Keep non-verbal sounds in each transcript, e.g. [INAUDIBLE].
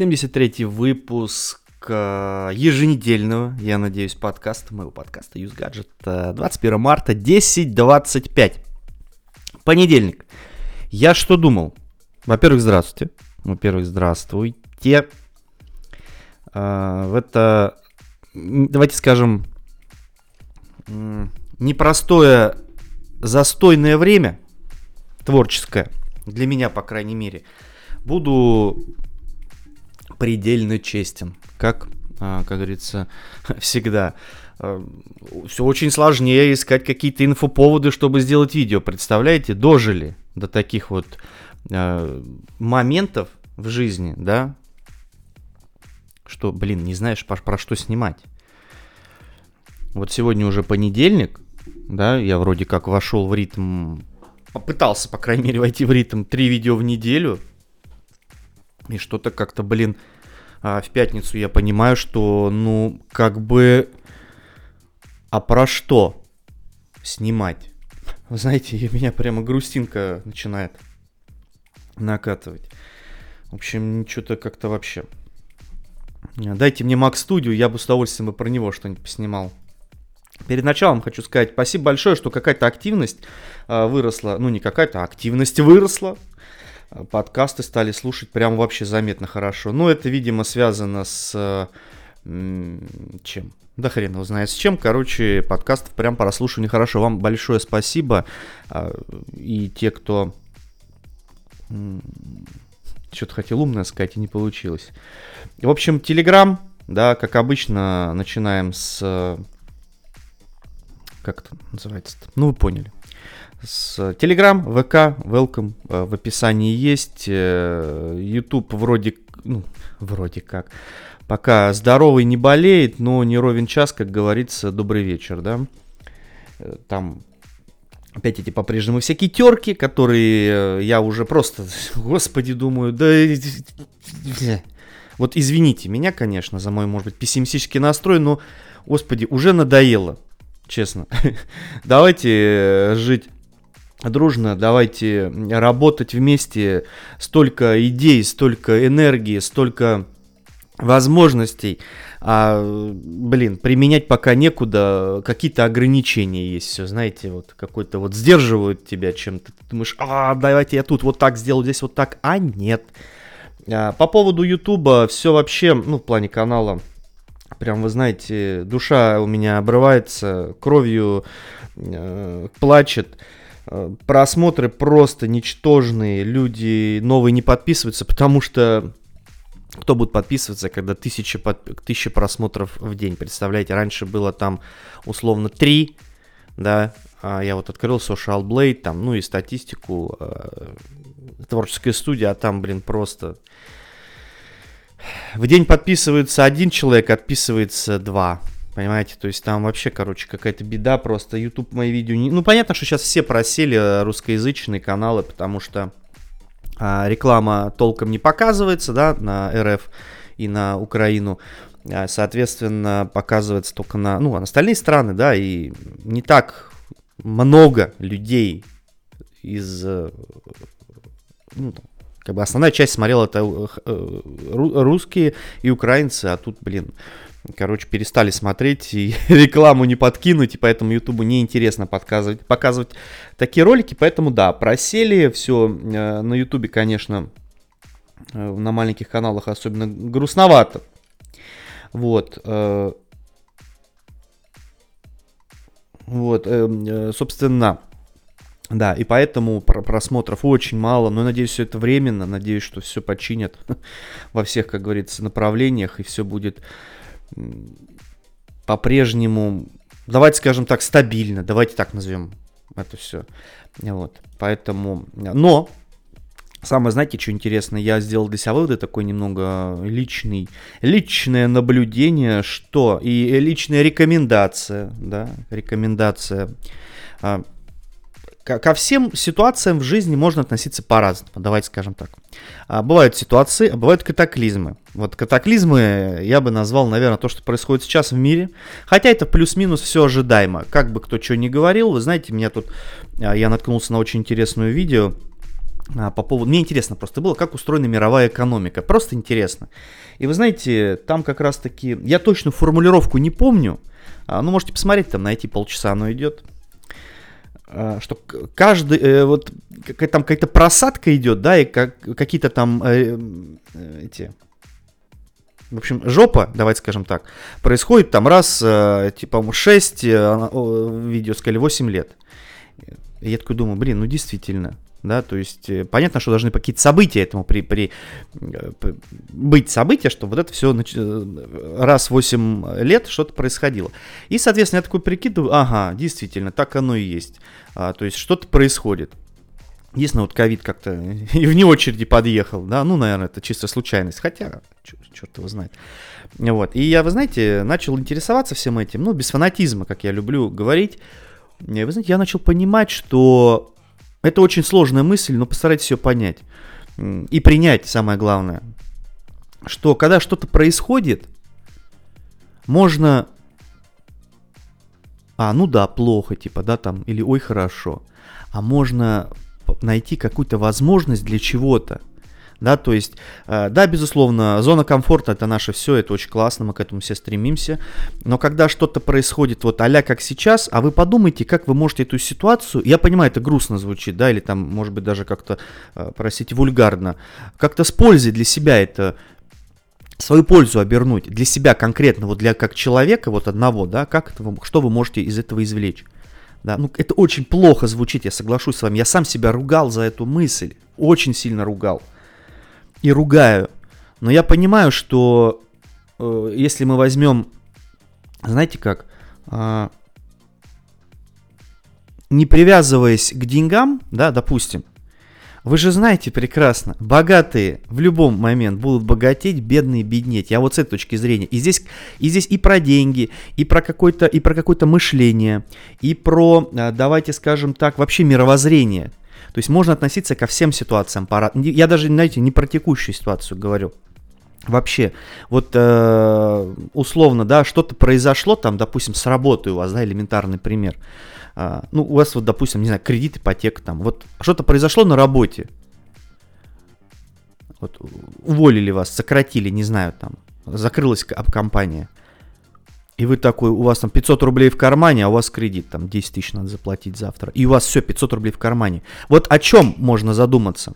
73-й выпуск э, еженедельного, я надеюсь, подкаста, моего подкаста Use Gadget. 21 марта, 10.25. Понедельник. Я что думал? Во-первых, здравствуйте. Во-первых, здравствуйте. Э, в это, давайте скажем, непростое застойное время, творческое, для меня, по крайней мере, буду предельно честен, как, а, как говорится, [LAUGHS] всегда. А, Все очень сложнее искать какие-то инфоповоды, чтобы сделать видео. Представляете, дожили до таких вот а, моментов в жизни, да, что, блин, не знаешь, про, про что снимать. Вот сегодня уже понедельник, да, я вроде как вошел в ритм, попытался, по крайней мере, войти в ритм три видео в неделю, и что-то как-то, блин, в пятницу я понимаю, что, ну, как бы, а про что снимать? Вы знаете, меня прямо грустинка начинает накатывать. В общем, что-то как-то вообще. Дайте мне Mac Studio, я бы с удовольствием бы про него что-нибудь поснимал. Перед началом хочу сказать спасибо большое, что какая-то активность э, выросла. Ну, не какая-то, а активность выросла. Подкасты стали слушать прям вообще заметно хорошо. Но это, видимо, связано с... Э, чем? Да хрен его знает с чем. Короче, подкастов прям прослушивание хорошо. Вам большое спасибо. Э, и те, кто... Что-то хотел умное сказать и не получилось. В общем, Телеграм, да, как обычно, начинаем с как это называется? -то? Ну, вы поняли. С Telegram, ВК, Welcome э, в описании есть. Э, YouTube вроде, ну, вроде как. Пока здоровый не болеет, но не ровен час, как говорится, добрый вечер, да. Э, там опять эти по-прежнему всякие терки, которые я уже просто, [LAUGHS] господи, думаю, да... Вот извините меня, конечно, за мой, может быть, пессимистический настрой, но, господи, уже надоело честно. [LAUGHS] давайте жить дружно, давайте работать вместе. Столько идей, столько энергии, столько возможностей. А, блин, применять пока некуда, какие-то ограничения есть, все, знаете, вот какой-то вот сдерживают тебя чем-то. Ты думаешь, а, давайте я тут вот так сделаю, здесь вот так, а нет. А, по поводу Ютуба, все вообще, ну, в плане канала, Прям, вы знаете, душа у меня обрывается, кровью э, плачет. Просмотры просто ничтожные, люди новые не подписываются, потому что кто будет подписываться, когда тысяча, под... тысяча просмотров в день? Представляете, раньше было там условно 3, да, а я вот открыл Social Blade, там, ну и статистику, э, творческая студия, а там, блин, просто в день подписывается один человек, отписывается два. Понимаете, то есть там вообще, короче, какая-то беда, просто YouTube мои видео не... Ну, понятно, что сейчас все просели э, русскоязычные каналы, потому что а, реклама толком не показывается, да, на РФ и на Украину. А, соответственно, показывается только на, ну, на остальные страны, да, и не так много людей из э, ну, как бы основная часть смотрела это э, русские и украинцы, а тут, блин, короче, перестали смотреть и [LAUGHS] рекламу не подкинуть, и поэтому Ютубу неинтересно показывать, показывать такие ролики, поэтому да, просели, все э, на Ютубе, конечно, на маленьких каналах особенно грустновато. Вот. Вот, собственно, да, и поэтому просмотров очень мало, но надеюсь, все это временно, надеюсь, что все починят [LAUGHS] во всех, как говорится, направлениях, и все будет по-прежнему, давайте скажем так, стабильно, давайте так назовем это все. Вот, поэтому, но, самое, знаете, что интересно, я сделал для себя выводы такой немного личный, личное наблюдение, что, и личная рекомендация, да, рекомендация, а, ко всем ситуациям в жизни можно относиться по-разному, давайте скажем так. А, бывают ситуации, а бывают катаклизмы. Вот катаклизмы я бы назвал, наверное, то, что происходит сейчас в мире. Хотя это плюс-минус все ожидаемо. Как бы кто что ни говорил, вы знаете, меня тут, а, я наткнулся на очень интересное видео, а, по поводу... Мне интересно просто было, как устроена мировая экономика. Просто интересно. И вы знаете, там как раз таки... Я точно формулировку не помню. Ну, можете посмотреть, там найти полчаса оно идет. А, что каждый... Э, вот там какая-то просадка идет, да, и как, какие-то там э, э, эти... В общем, жопа, давайте скажем так, происходит там раз, типа, 6, э, видео сказали, 8 лет. Я такой думаю, блин, ну действительно, да, то есть э, понятно, что должны какие-то события этому при, при, э, быть события, что вот это все э, раз в 8 лет что-то происходило. И, соответственно, я такой прикидываю, ага, действительно, так оно и есть. А, то есть что-то происходит. Единственное, вот ковид как-то [LAUGHS] и вне очереди подъехал, да, ну, наверное, это чисто случайность, хотя, черт его знает. Вот, и я, вы знаете, начал интересоваться всем этим, ну, без фанатизма, как я люблю говорить. И, вы знаете, я начал понимать, что это очень сложная мысль, но постарайтесь ее понять. И принять, самое главное. Что когда что-то происходит, можно... А, ну да, плохо, типа, да, там, или ой, хорошо. А можно найти какую-то возможность для чего-то да, то есть, э, да, безусловно, зона комфорта это наше все, это очень классно, мы к этому все стремимся, но когда что-то происходит вот а как сейчас, а вы подумайте, как вы можете эту ситуацию, я понимаю, это грустно звучит, да, или там, может быть, даже как-то, э, простите, вульгарно, как-то с пользой для себя это свою пользу обернуть для себя конкретно, вот для как человека, вот одного, да, как это, что вы можете из этого извлечь. Да, ну это очень плохо звучит, я соглашусь с вами. Я сам себя ругал за эту мысль, очень сильно ругал и ругаю. Но я понимаю, что э, если мы возьмем, знаете как, э, не привязываясь к деньгам, да, допустим, вы же знаете прекрасно, богатые в любом момент будут богатеть, бедные беднеть. Я вот с этой точки зрения. И здесь и, здесь и про деньги, и про какое-то и про какое-то мышление, и про, э, давайте скажем так, вообще мировоззрение. То есть можно относиться ко всем ситуациям. Я даже, знаете, не про текущую ситуацию говорю. Вообще, вот э, условно, да, что-то произошло там, допустим, с работой у вас, да, элементарный пример. Э, ну, у вас вот, допустим, не знаю, кредит, ипотека там, вот что-то произошло на работе. Вот уволили вас, сократили, не знаю, там, закрылась компания. И вы такой, у вас там 500 рублей в кармане, а у вас кредит, там 10 тысяч надо заплатить завтра. И у вас все, 500 рублей в кармане. Вот о чем можно задуматься?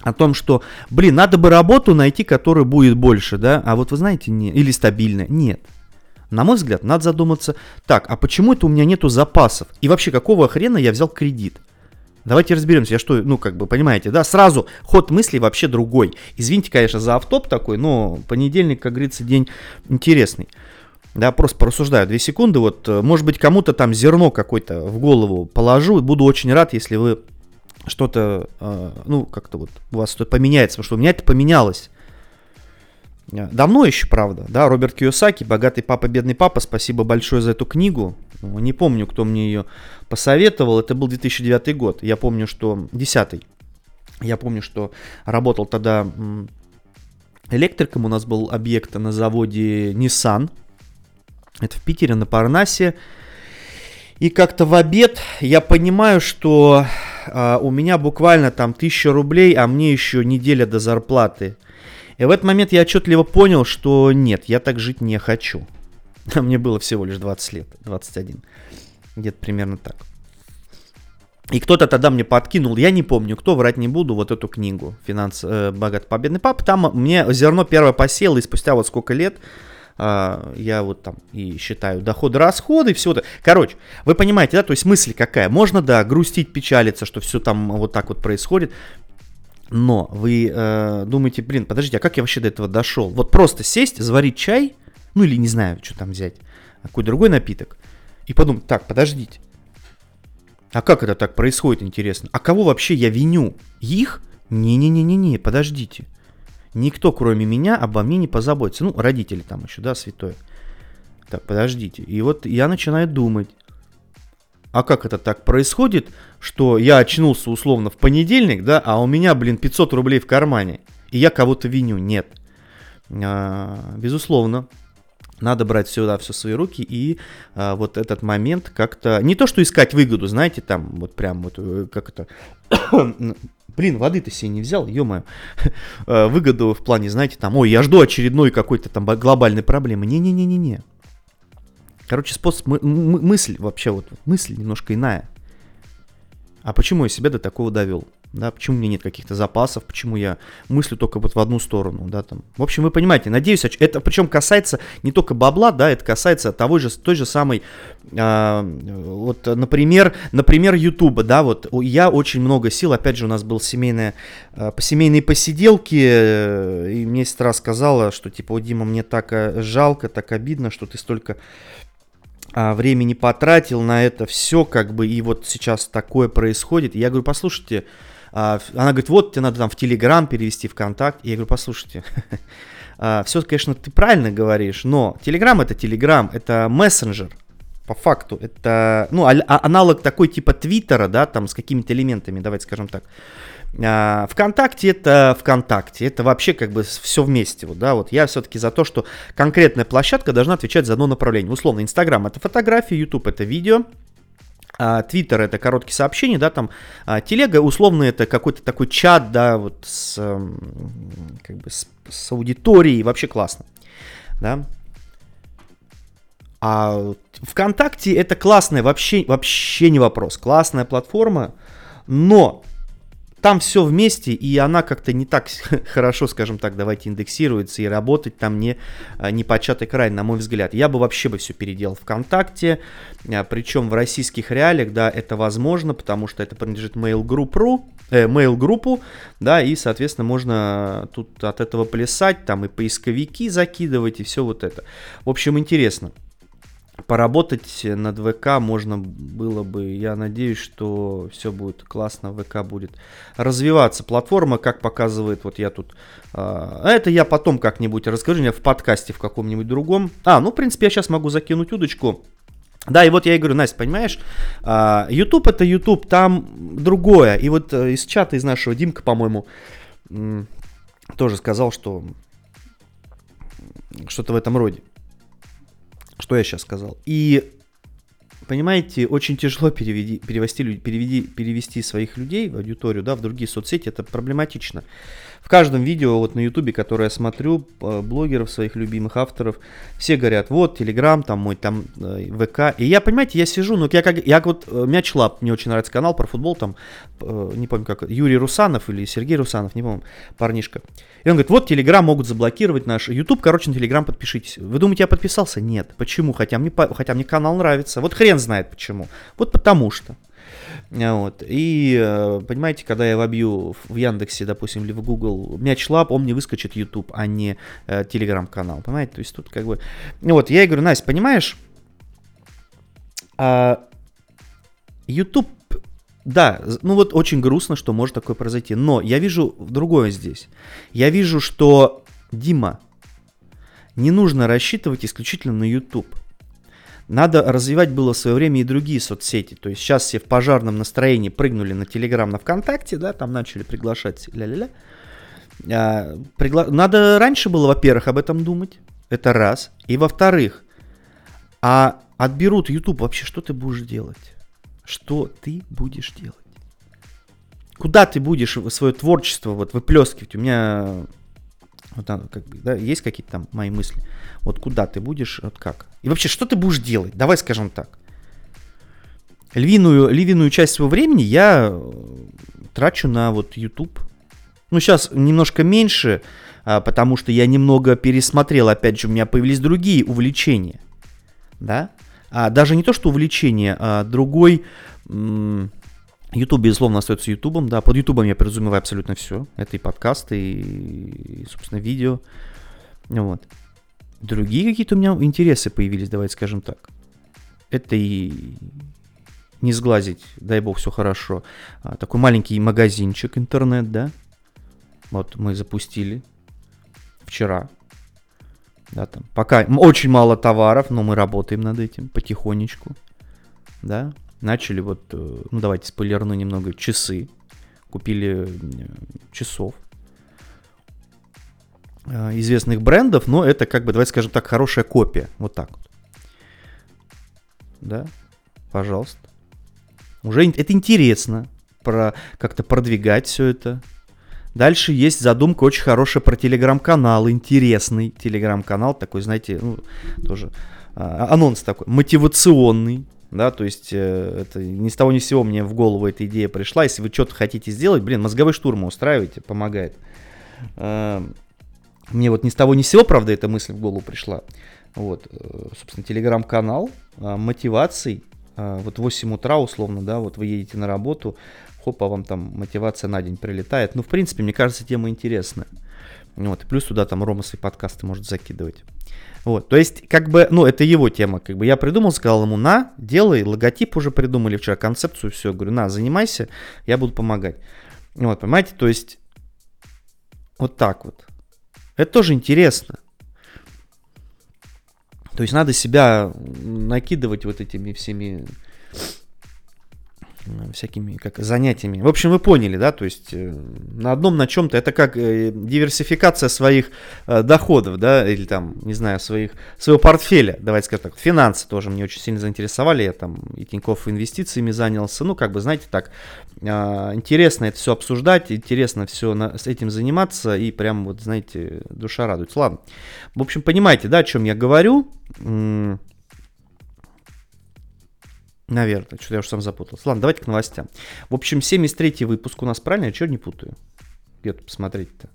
О том, что, блин, надо бы работу найти, которая будет больше, да? А вот вы знаете, не, или стабильная. Нет. На мой взгляд, надо задуматься, так, а почему это у меня нету запасов? И вообще, какого хрена я взял кредит? Давайте разберемся, я что, ну, как бы, понимаете, да, сразу ход мысли вообще другой. Извините, конечно, за автоп такой, но понедельник, как говорится, день интересный. Да, просто порассуждаю две секунды. Вот, э, может быть, кому-то там зерно какое-то в голову положу. И буду очень рад, если вы что-то, э, ну, как-то вот у вас что-то поменяется. Потому что у меня это поменялось. Э, давно еще, правда, да, Роберт Киосаки, «Богатый папа, бедный папа», спасибо большое за эту книгу. Ну, не помню, кто мне ее посоветовал, это был 2009 год, я помню, что, 10 я помню, что работал тогда электриком, у нас был объект на заводе Nissan, это в Питере на Парнасе. И как-то в обед я понимаю, что а, у меня буквально там тысяча рублей, а мне еще неделя до зарплаты. И в этот момент я отчетливо понял, что нет, я так жить не хочу. [LAUGHS] Мне было всего лишь 20 лет, 21. Где-то примерно так. И кто-то тогда мне подкинул, я не помню, кто, врать не буду, вот эту книгу «Финанс э, богат победный пап». Там мне зерно первое посел, и спустя вот сколько лет а, я вот там и считаю доходы-расходы, все это. Короче, вы понимаете, да, то есть мысль какая? Можно, да, грустить, печалиться, что все там вот так вот происходит, но вы э, думаете, блин, подождите, а как я вообще до этого дошел? Вот просто сесть, заварить чай, ну или не знаю, что там взять, какой другой напиток, и подумать, так, подождите, а как это так происходит, интересно? А кого вообще я виню? Их? Не-не-не-не-не, подождите. Никто, кроме меня, обо мне не позаботится. Ну, родители там еще, да, святое. Так, подождите. И вот я начинаю думать, а как это так происходит, что я очнулся условно в понедельник, да, а у меня, блин, 500 рублей в кармане, и я кого-то виню? Нет. А, безусловно, надо брать сюда все в свои руки и а, вот этот момент как-то... Не то, что искать выгоду, знаете, там вот прям вот э, как это Блин, воды ты себе не взял, ё-моё. [LAUGHS] Выгоду в плане, знаете, там, ой, я жду очередной какой-то там глобальной проблемы. Не-не-не-не-не. Короче, способ, мы, мысль вообще, вот мысль немножко иная. А почему я себя до такого довел? Да, почему у меня нет каких-то запасов, почему я мыслю только вот в одну сторону, да, там. В общем, вы понимаете, надеюсь, это причем касается не только бабла, да, это касается того же, той же самой, а, вот, например, например, Ютуба, да, вот, я очень много сил, опять же, у нас был семейная, а, семейные посиделки, э, и мне сестра сказала, что, типа, Дима, мне так э, жалко, так обидно, что ты столько а, времени потратил на это все, как бы, и вот сейчас такое происходит. Я говорю, послушайте, она говорит, вот тебе надо там в Телеграм перевести ВКонтакт. И я говорю, послушайте, [LAUGHS] а, все, конечно, ты правильно говоришь, но Телеграм это Телеграм, это мессенджер, по факту. Это, ну, а, аналог такой типа Твиттера, да, там с какими-то элементами, давайте скажем так. А, ВКонтакте это ВКонтакте, это вообще как бы все вместе, вот, да, вот я все-таки за то, что конкретная площадка должна отвечать за одно направление. Условно, Инстаграм это фотографии, Ютуб это видео, а, Твиттер это короткие сообщения, да, там а, телега условно это какой-то такой чат, да, вот с, как бы с, с аудиторией, вообще классно, да. А ВКонтакте это классная, вообще, вообще не вопрос, классная платформа, но там все вместе, и она как-то не так [LAUGHS] хорошо, скажем так, давайте индексируется, и работать там не, а, не початый край, на мой взгляд. Я бы вообще бы все переделал ВКонтакте, а, причем в российских реалиях, да, это возможно, потому что это принадлежит Mail Group, э, Mail группу, да, и, соответственно, можно тут от этого плясать, там и поисковики закидывать, и все вот это. В общем, интересно поработать над ВК можно было бы. Я надеюсь, что все будет классно, ВК будет развиваться. Платформа, как показывает, вот я тут... А это я потом как-нибудь расскажу, я в подкасте в каком-нибудь другом. А, ну, в принципе, я сейчас могу закинуть удочку. Да, и вот я и говорю, Настя, понимаешь, а, YouTube это YouTube, там другое. И вот э, из чата из нашего Димка, по-моему, тоже сказал, что что-то в этом роде. Что я сейчас сказал? И понимаете, очень тяжело переведи, перевести, переведи, перевести своих людей в аудиторию, да, в другие соцсети, это проблематично. В каждом видео вот на ютубе, которое я смотрю, э, блогеров своих любимых авторов, все говорят, вот, Телеграм, там мой, там, э, ВК. И я, понимаете, я сижу, ну, я как, я вот, э, Мяч Лаб, мне очень нравится канал про футбол, там, не помню как, Юрий Русанов или Сергей Русанов, не помню, парнишка. И он говорит, вот, Телеграм могут заблокировать наш YouTube, короче, на Телеграм подпишитесь. Вы думаете, я подписался? Нет. Почему? Хотя мне, хотя мне канал нравится. Вот хрен знает почему. Вот потому что. Вот. И, э, понимаете, когда я вобью в Яндексе, допустим, или в Google мяч лап, он мне выскочит YouTube, а не э, Телеграм-канал. Понимаете? То есть тут как бы... Вот, я ей говорю, Настя, понимаешь, а, YouTube, да, ну вот очень грустно, что может такое произойти. Но я вижу другое здесь. Я вижу, что, Дима, не нужно рассчитывать исключительно на YouTube. Надо развивать было в свое время и другие соцсети. То есть сейчас все в пожарном настроении прыгнули на Телеграм, на ВКонтакте, да, там начали приглашать ля-ля-ля. А, пригла... Надо раньше было, во-первых, об этом думать. Это раз. И во-вторых, а отберут YouTube, вообще что ты будешь делать? Что ты будешь делать? Куда ты будешь свое творчество вот выплескивать? У меня вот, как бы, да, есть какие-то там мои мысли. Вот куда ты будешь, вот как? И вообще, что ты будешь делать? Давай скажем так. Львиную, львиную часть своего времени я э, трачу на вот YouTube. Ну, сейчас немножко меньше, а, потому что я немного пересмотрел, опять же, у меня появились другие увлечения. Да? А даже не то, что увлечение, а другой... М- YouTube, безусловно, остается YouTube. Да, под YouTube я подразумеваю абсолютно все. Это и подкасты, и, собственно, видео. Вот. Другие какие-то у меня интересы появились, давайте скажем так. Это и не сглазить, дай бог, все хорошо. А, такой маленький магазинчик интернет, да. Вот мы запустили вчера. Да, там пока очень мало товаров, но мы работаем над этим потихонечку. Да, начали вот, э, ну давайте спойлерну немного, часы. Купили часов э, известных брендов, но это как бы, давайте скажем так, хорошая копия. Вот так вот. Да, пожалуйста. Уже это интересно. про, как-то продвигать все это. Дальше есть задумка очень хорошая про телеграм-канал, интересный телеграм-канал, такой, знаете, ну, тоже а, анонс такой, мотивационный, да, то есть э, это ни с того ни с сего мне в голову эта идея пришла. Если вы что-то хотите сделать, блин, мозговой штурм устраиваете, помогает. Э, мне вот ни с того ни с сего, правда, эта мысль в голову пришла. Вот, э, собственно, телеграм-канал э, мотиваций. Э, вот в 8 утра, условно, да, вот вы едете на работу, хопа, вам там мотивация на день прилетает. Ну, в принципе, мне кажется, тема интересная. Вот, плюс туда там Рома свои подкасты может закидывать. Вот, то есть, как бы, ну, это его тема, как бы, я придумал, сказал ему, на, делай, логотип уже придумали вчера, концепцию, все, говорю, на, занимайся, я буду помогать. Вот, понимаете, то есть, вот так вот. Это тоже интересно. То есть надо себя накидывать вот этими всеми всякими как занятиями. В общем, вы поняли, да, то есть э, на одном, на чем-то, это как э, диверсификация своих э, доходов, да, или там, не знаю, своих, своего портфеля, давайте скажем так, финансы тоже мне очень сильно заинтересовали, я там и Тинькофф инвестициями занялся, ну, как бы, знаете, так, а, интересно это все обсуждать, интересно все на, с этим заниматься, и прям вот, знаете, душа радуется. Ладно, в общем, понимаете, да, о чем я говорю, Наверное, что-то я уже сам запутался. Ладно, давайте к новостям. В общем, 73-й выпуск у нас, правильно? Я что не путаю? Где-то посмотреть-то.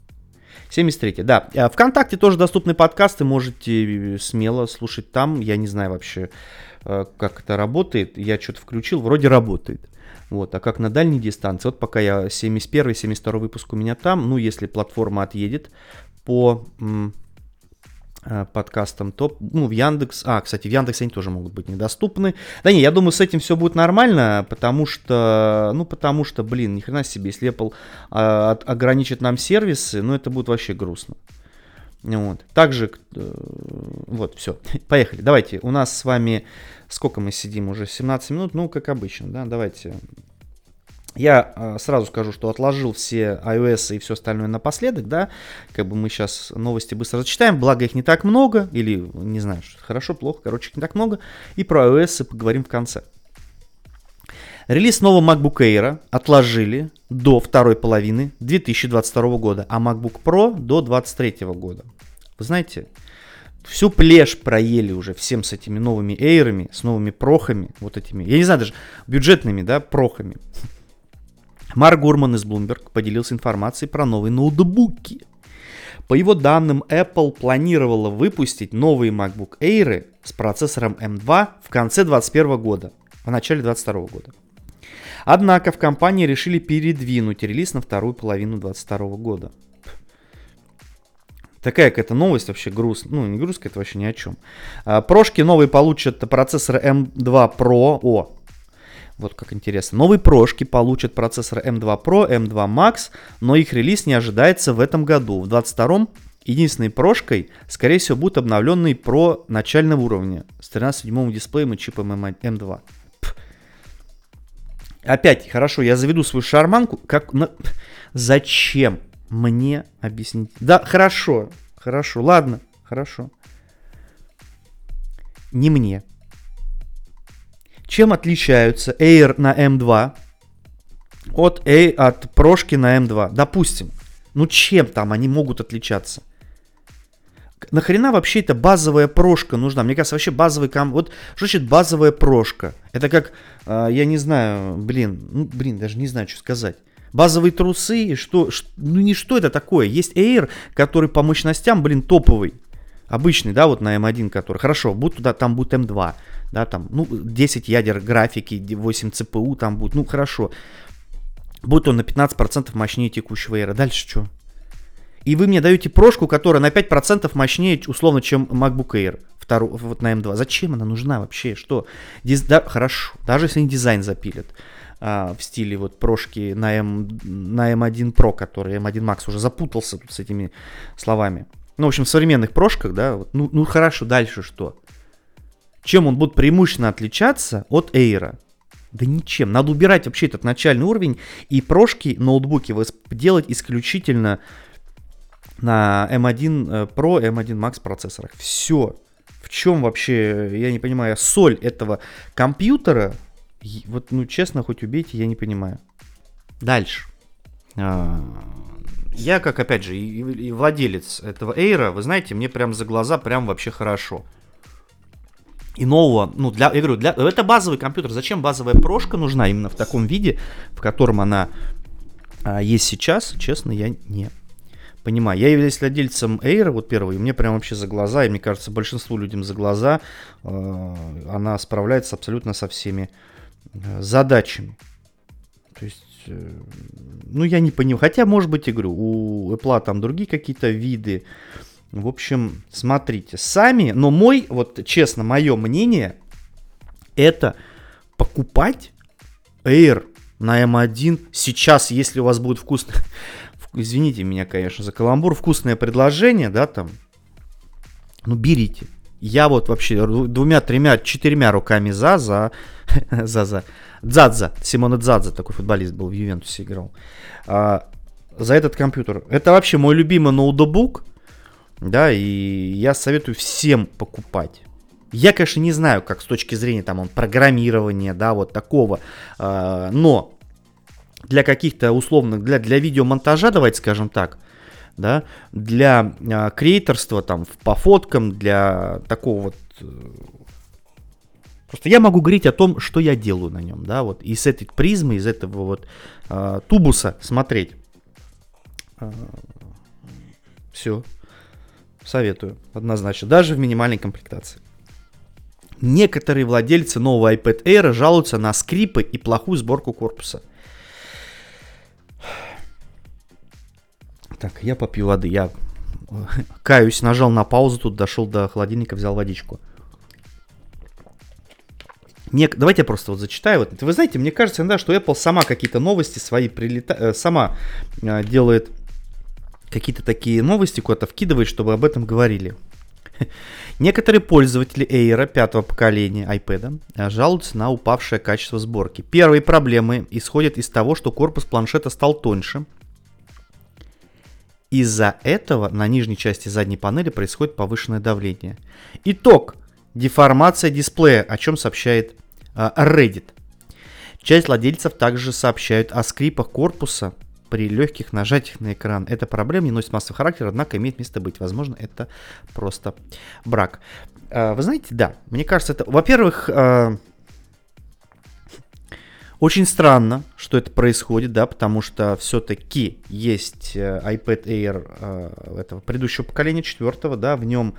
73 да. А Вконтакте тоже доступны подкасты, можете смело слушать там. Я не знаю вообще, э, как это работает. Я что-то включил, вроде работает. Вот, а как на дальней дистанции, вот пока я 71 72 выпуск у меня там, ну, если платформа отъедет по Э, подкастом, то ну, в Яндекс, а, кстати, в Яндексе они тоже могут быть недоступны. Да не, я думаю, с этим все будет нормально, потому что, ну, потому что, блин, ни хрена себе, если Apple а, ограничит нам сервисы, ну, это будет вообще грустно. Вот. Также, э, вот, все, [LAUGHS] поехали. Давайте, у нас с вами, сколько мы сидим уже, 17 минут, ну, как обычно, да, давайте я э, сразу скажу, что отложил все iOS и все остальное напоследок, да, как бы мы сейчас новости быстро зачитаем, благо их не так много, или не знаю, хорошо, плохо, короче, не так много, и про iOS поговорим в конце. Релиз нового MacBook Air отложили до второй половины 2022 года, а MacBook Pro до 2023 года. Вы знаете, всю плешь проели уже всем с этими новыми эйрами, с новыми прохами, вот этими, я не знаю, даже бюджетными, да, прохами. Марк Гурман из Bloomberg поделился информацией про новые ноутбуки. По его данным, Apple планировала выпустить новые MacBook Air с процессором M2 в конце 2021 года, в начале 2022 года. Однако в компании решили передвинуть релиз на вторую половину 2022 года. Такая какая-то новость вообще грустная. Ну, не грустная, это вообще ни о чем. А, прошки новые получат процессор M2 Pro. О, вот как интересно. Новые прошки получат процессор M2 Pro, M2 Max, но их релиз не ожидается в этом году. В 22-м единственной прошкой, скорее всего, будет обновленный Pro начального уровня с 13-дюймовым дисплеем и чипом M2. Пф. Опять, хорошо, я заведу свою шарманку. Как, на... Зачем мне объяснить? Да, хорошо, хорошо, ладно, хорошо. Не мне. Чем отличаются Air на M2 от, A, от прошки на M2? Допустим. Ну чем там они могут отличаться? Нахрена вообще эта базовая прошка нужна? Мне кажется, вообще базовый ком... Вот что значит базовая прошка? Это как, э, я не знаю, блин, ну, блин, даже не знаю, что сказать. Базовые трусы, что, что, ну не что это такое. Есть Air, который по мощностям, блин, топовый. Обычный, да, вот на M1, который, хорошо, будет туда, там будет M2 да, там, ну, 10 ядер графики, 8 ЦПУ там будет, ну, хорошо. Будет он на 15% мощнее текущего Air. Дальше что? И вы мне даете прошку, которая на 5% мощнее, условно, чем MacBook Air. Вторую, вот на M2. Зачем она нужна вообще? Что? Диз, да, хорошо. Даже если они дизайн запилят а, в стиле вот прошки на, M, на M1 Pro, который M1 Max уже запутался тут с этими словами. Ну, в общем, в современных прошках, да, вот, ну, ну хорошо, дальше что? Чем он будет преимущественно отличаться от Эйра? Да ничем. Надо убирать вообще этот начальный уровень и прошки, ноутбуки делать исключительно на M1 э, Pro, M1 Max процессорах. Все. В чем вообще, я не понимаю, соль этого компьютера, вот, ну, честно, хоть убейте, я не понимаю. Дальше. А, я, как, опять же, и, владелец этого Эйра, вы знаете, мне прям за глаза прям вообще хорошо. И нового, ну, для, я говорю, для, это базовый компьютер. Зачем базовая прошка нужна именно в таком виде, в котором она а, есть сейчас, честно, я не понимаю. Я являюсь владельцем Air, вот первый, и мне прям вообще за глаза, и мне кажется, большинству людям за глаза, э, она справляется абсолютно со всеми э, задачами. То есть, ну, я не понимаю. Хотя, может быть, игру. У Apple там другие какие-то виды. В общем, смотрите сами. Но мой, вот честно, мое мнение, это покупать Air на M1 сейчас, если у вас будет вкусно извините меня, конечно, за каламбур, вкусное предложение, да, там, ну, берите. Я вот вообще двумя, тремя, четырьмя руками за, за, [LAUGHS] за, за. Дзадза, Симона Дзадза, такой футболист был в Ювентусе играл. А, за этот компьютер. Это вообще мой любимый ноутбук, да, и я советую всем покупать. Я, конечно, не знаю, как с точки зрения там он программирования, да, вот такого, э, но для каких-то условных, для, для видеомонтажа, давайте скажем так, да, для э, креаторства там по фоткам, для такого вот... Просто я могу говорить о том, что я делаю на нем, да, вот, и с этой призмы, из этого вот э, тубуса смотреть. Э, все. Советую, однозначно, даже в минимальной комплектации. Некоторые владельцы нового iPad Air жалуются на скрипы и плохую сборку корпуса – Так, я попью воды. Я э, каюсь, нажал на паузу, тут дошел до холодильника, взял водичку. Не, давайте я просто вот зачитаю. Вот, вы знаете, мне кажется иногда, что Apple сама какие-то новости свои прилета... Э, сама э, делает какие-то такие новости, куда-то вкидывает, чтобы об этом говорили. [LAUGHS] Некоторые пользователи Air пятого поколения iPad э, жалуются на упавшее качество сборки. Первые проблемы исходят из того, что корпус планшета стал тоньше, из-за этого на нижней части задней панели происходит повышенное давление. Итог. Деформация дисплея, о чем сообщает э, Reddit. Часть владельцев также сообщают о скрипах корпуса при легких нажатиях на экран. Эта проблема не носит массовый характер, однако имеет место быть. Возможно, это просто брак. Э, вы знаете, да, мне кажется, это, во-первых, э, очень странно, что это происходит, да, потому что все-таки есть э, iPad Air этого предыдущего поколения, четвертого, да, в нем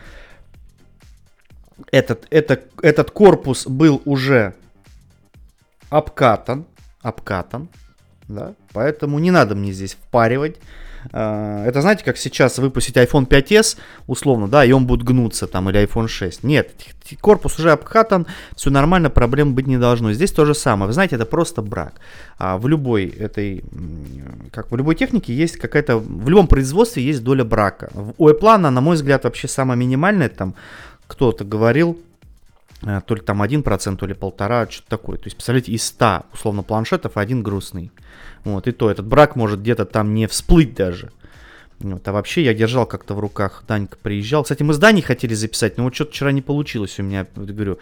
этот, это, этот корпус был уже обкатан, обкатан, да, поэтому не надо мне здесь впаривать а, это знаете, как сейчас выпустить iPhone 5s, условно, да, и он будет гнуться там, или iPhone 6. Нет, корпус уже обкатан, все нормально, проблем быть не должно. Здесь то же самое. Вы знаете, это просто брак. А в любой этой, как в любой технике есть какая-то, в любом производстве есть доля брака. У Apple на мой взгляд, вообще самая минимальная, там кто-то говорил, э, то ли там 1%, то ли полтора, что-то такое. То есть, представляете, из 100, условно, планшетов один грустный. Вот, и то этот брак может где-то там не всплыть даже. Вот, а вообще я держал как-то в руках, Данька приезжал. Кстати, мы с Даней хотели записать, но вот что-то вчера не получилось у меня, вот, говорю,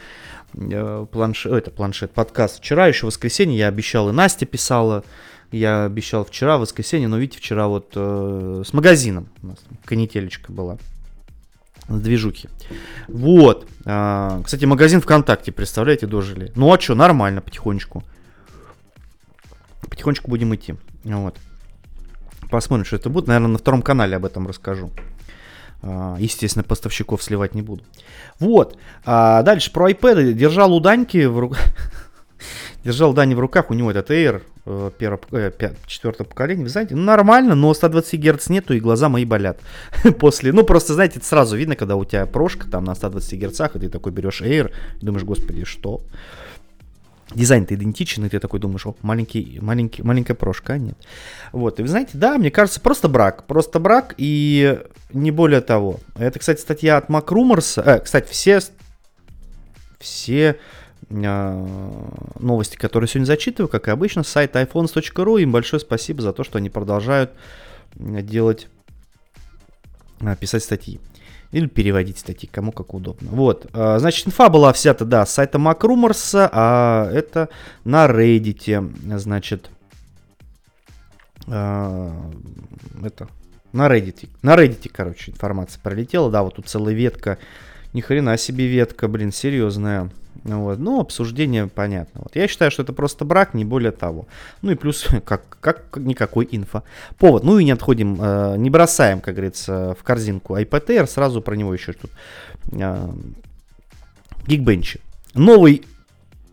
э, планшет, это планшет, подкаст. Вчера еще воскресенье я обещал, и Настя писала, я обещал вчера, воскресенье, но видите, вчера вот э, с магазином у нас канителечка была. Движухи. Вот. А, кстати, магазин ВКонтакте, представляете, дожили. Ну а что, нормально, потихонечку потихонечку будем идти. Вот. Посмотрим, что это будет. Наверное, на втором канале об этом расскажу. А, естественно, поставщиков сливать не буду. Вот. А дальше про iPad. Держал у Даньки в руках. [LAUGHS] Держал Дани в руках, у него этот Air э, первого, э, четвертого поколения, знаете, ну, нормально, но 120 Гц нету, и глаза мои болят. [LAUGHS] После, ну, просто, знаете, сразу видно, когда у тебя прошка там на 120 Гц, и ты такой берешь Air, и думаешь, господи, что? дизайн-то идентичен, и ты такой думаешь, о, маленький, маленький, маленькая прошка, а нет. Вот, и вы знаете, да, мне кажется, просто брак, просто брак, и не более того. Это, кстати, статья от MacRumors, э, кстати, все, все новости, которые сегодня зачитываю, как и обычно, с сайта iPhones.ru, им большое спасибо за то, что они продолжают делать, э, писать статьи. Или переводить статьи, кому как удобно. Вот, значит, инфа была взята, да, с сайта MacRumors, а это на Reddit, значит, э, это, на Reddit. На Reddit, короче, информация пролетела. Да, вот тут целая ветка. Ни хрена себе ветка, блин, серьезная. Вот. Ну, обсуждение понятно. Вот. Я считаю, что это просто брак, не более того. Ну и плюс, [LAUGHS] как, как никакой инфо. Повод. Ну и не отходим, э, не бросаем, как говорится, в корзинку Air. Сразу про него еще тут. Э, Geekbench. Новый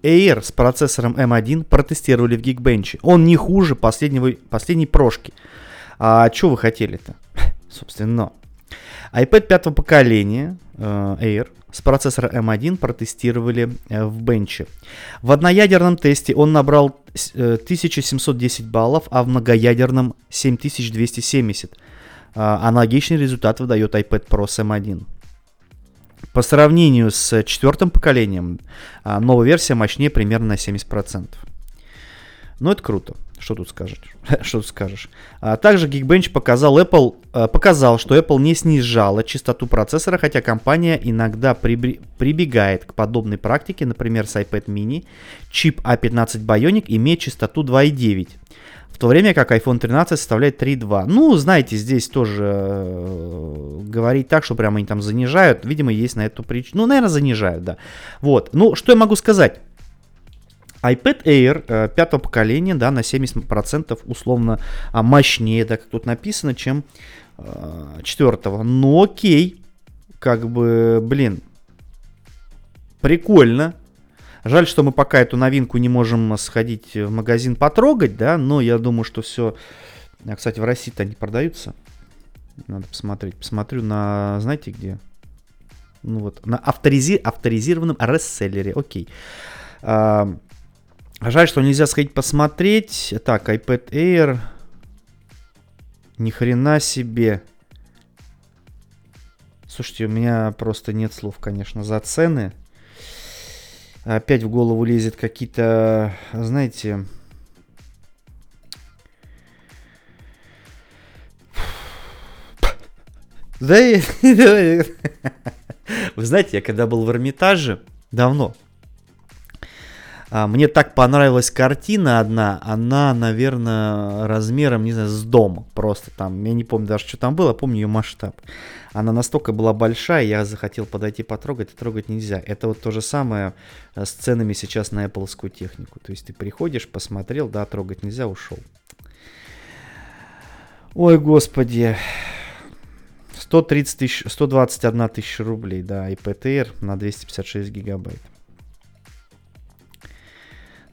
Air с процессором M1 протестировали в Geekbench. Он не хуже последнего, последней прошки. А что вы хотели-то? [LAUGHS] Собственно, iPad пятого поколения э, Air с процессора M1 протестировали э, в бенче. В одноядерном тесте он набрал 1710 э, баллов, а в многоядерном 7270. А, аналогичный результат выдает iPad Pro с M1. По сравнению с четвертым поколением, а, новая версия мощнее примерно на 70%. Ну, это круто. Что тут скажешь? [LAUGHS] что тут скажешь? А также Geekbench показал, Apple, э, показал, что Apple не снижала частоту процессора, хотя компания иногда прибри, прибегает к подобной практике, например, с iPad mini. Чип A15 Bionic имеет частоту 2.9 в то время как iPhone 13 составляет 3.2. Ну, знаете, здесь тоже э, говорить так, что прямо они там занижают, видимо, есть на эту причину. Ну, наверное, занижают, да. Вот. Ну, что я могу сказать? iPad Air э, пятого поколения, да, на 70% условно а, мощнее, да, как тут написано, чем э, четвертого. Ну окей, как бы, блин, прикольно. Жаль, что мы пока эту новинку не можем сходить в магазин потрогать, да, но я думаю, что все... А, кстати, в России-то они продаются. Надо посмотреть. Посмотрю на, знаете где? Ну вот, на авторизи... авторизированном ресселлере. Окей. А, Жаль, что нельзя сходить посмотреть. Так, iPad Air. Ни хрена себе. Слушайте, у меня просто нет слов, конечно, за цены. Опять в голову лезет какие-то, знаете... Да, [LAUGHS] вы знаете, я когда был в Эрмитаже, давно, мне так понравилась картина одна, она, наверное, размером, не знаю, с дом. Просто там, я не помню даже, что там было, помню ее масштаб. Она настолько была большая, я захотел подойти потрогать, и трогать нельзя. Это вот то же самое э, с ценами сейчас на Apple технику. То есть ты приходишь, посмотрел, да, трогать нельзя, ушел. Ой, господи. 130 тысяч, 121 тысяча рублей, да, iPad на 256 гигабайт.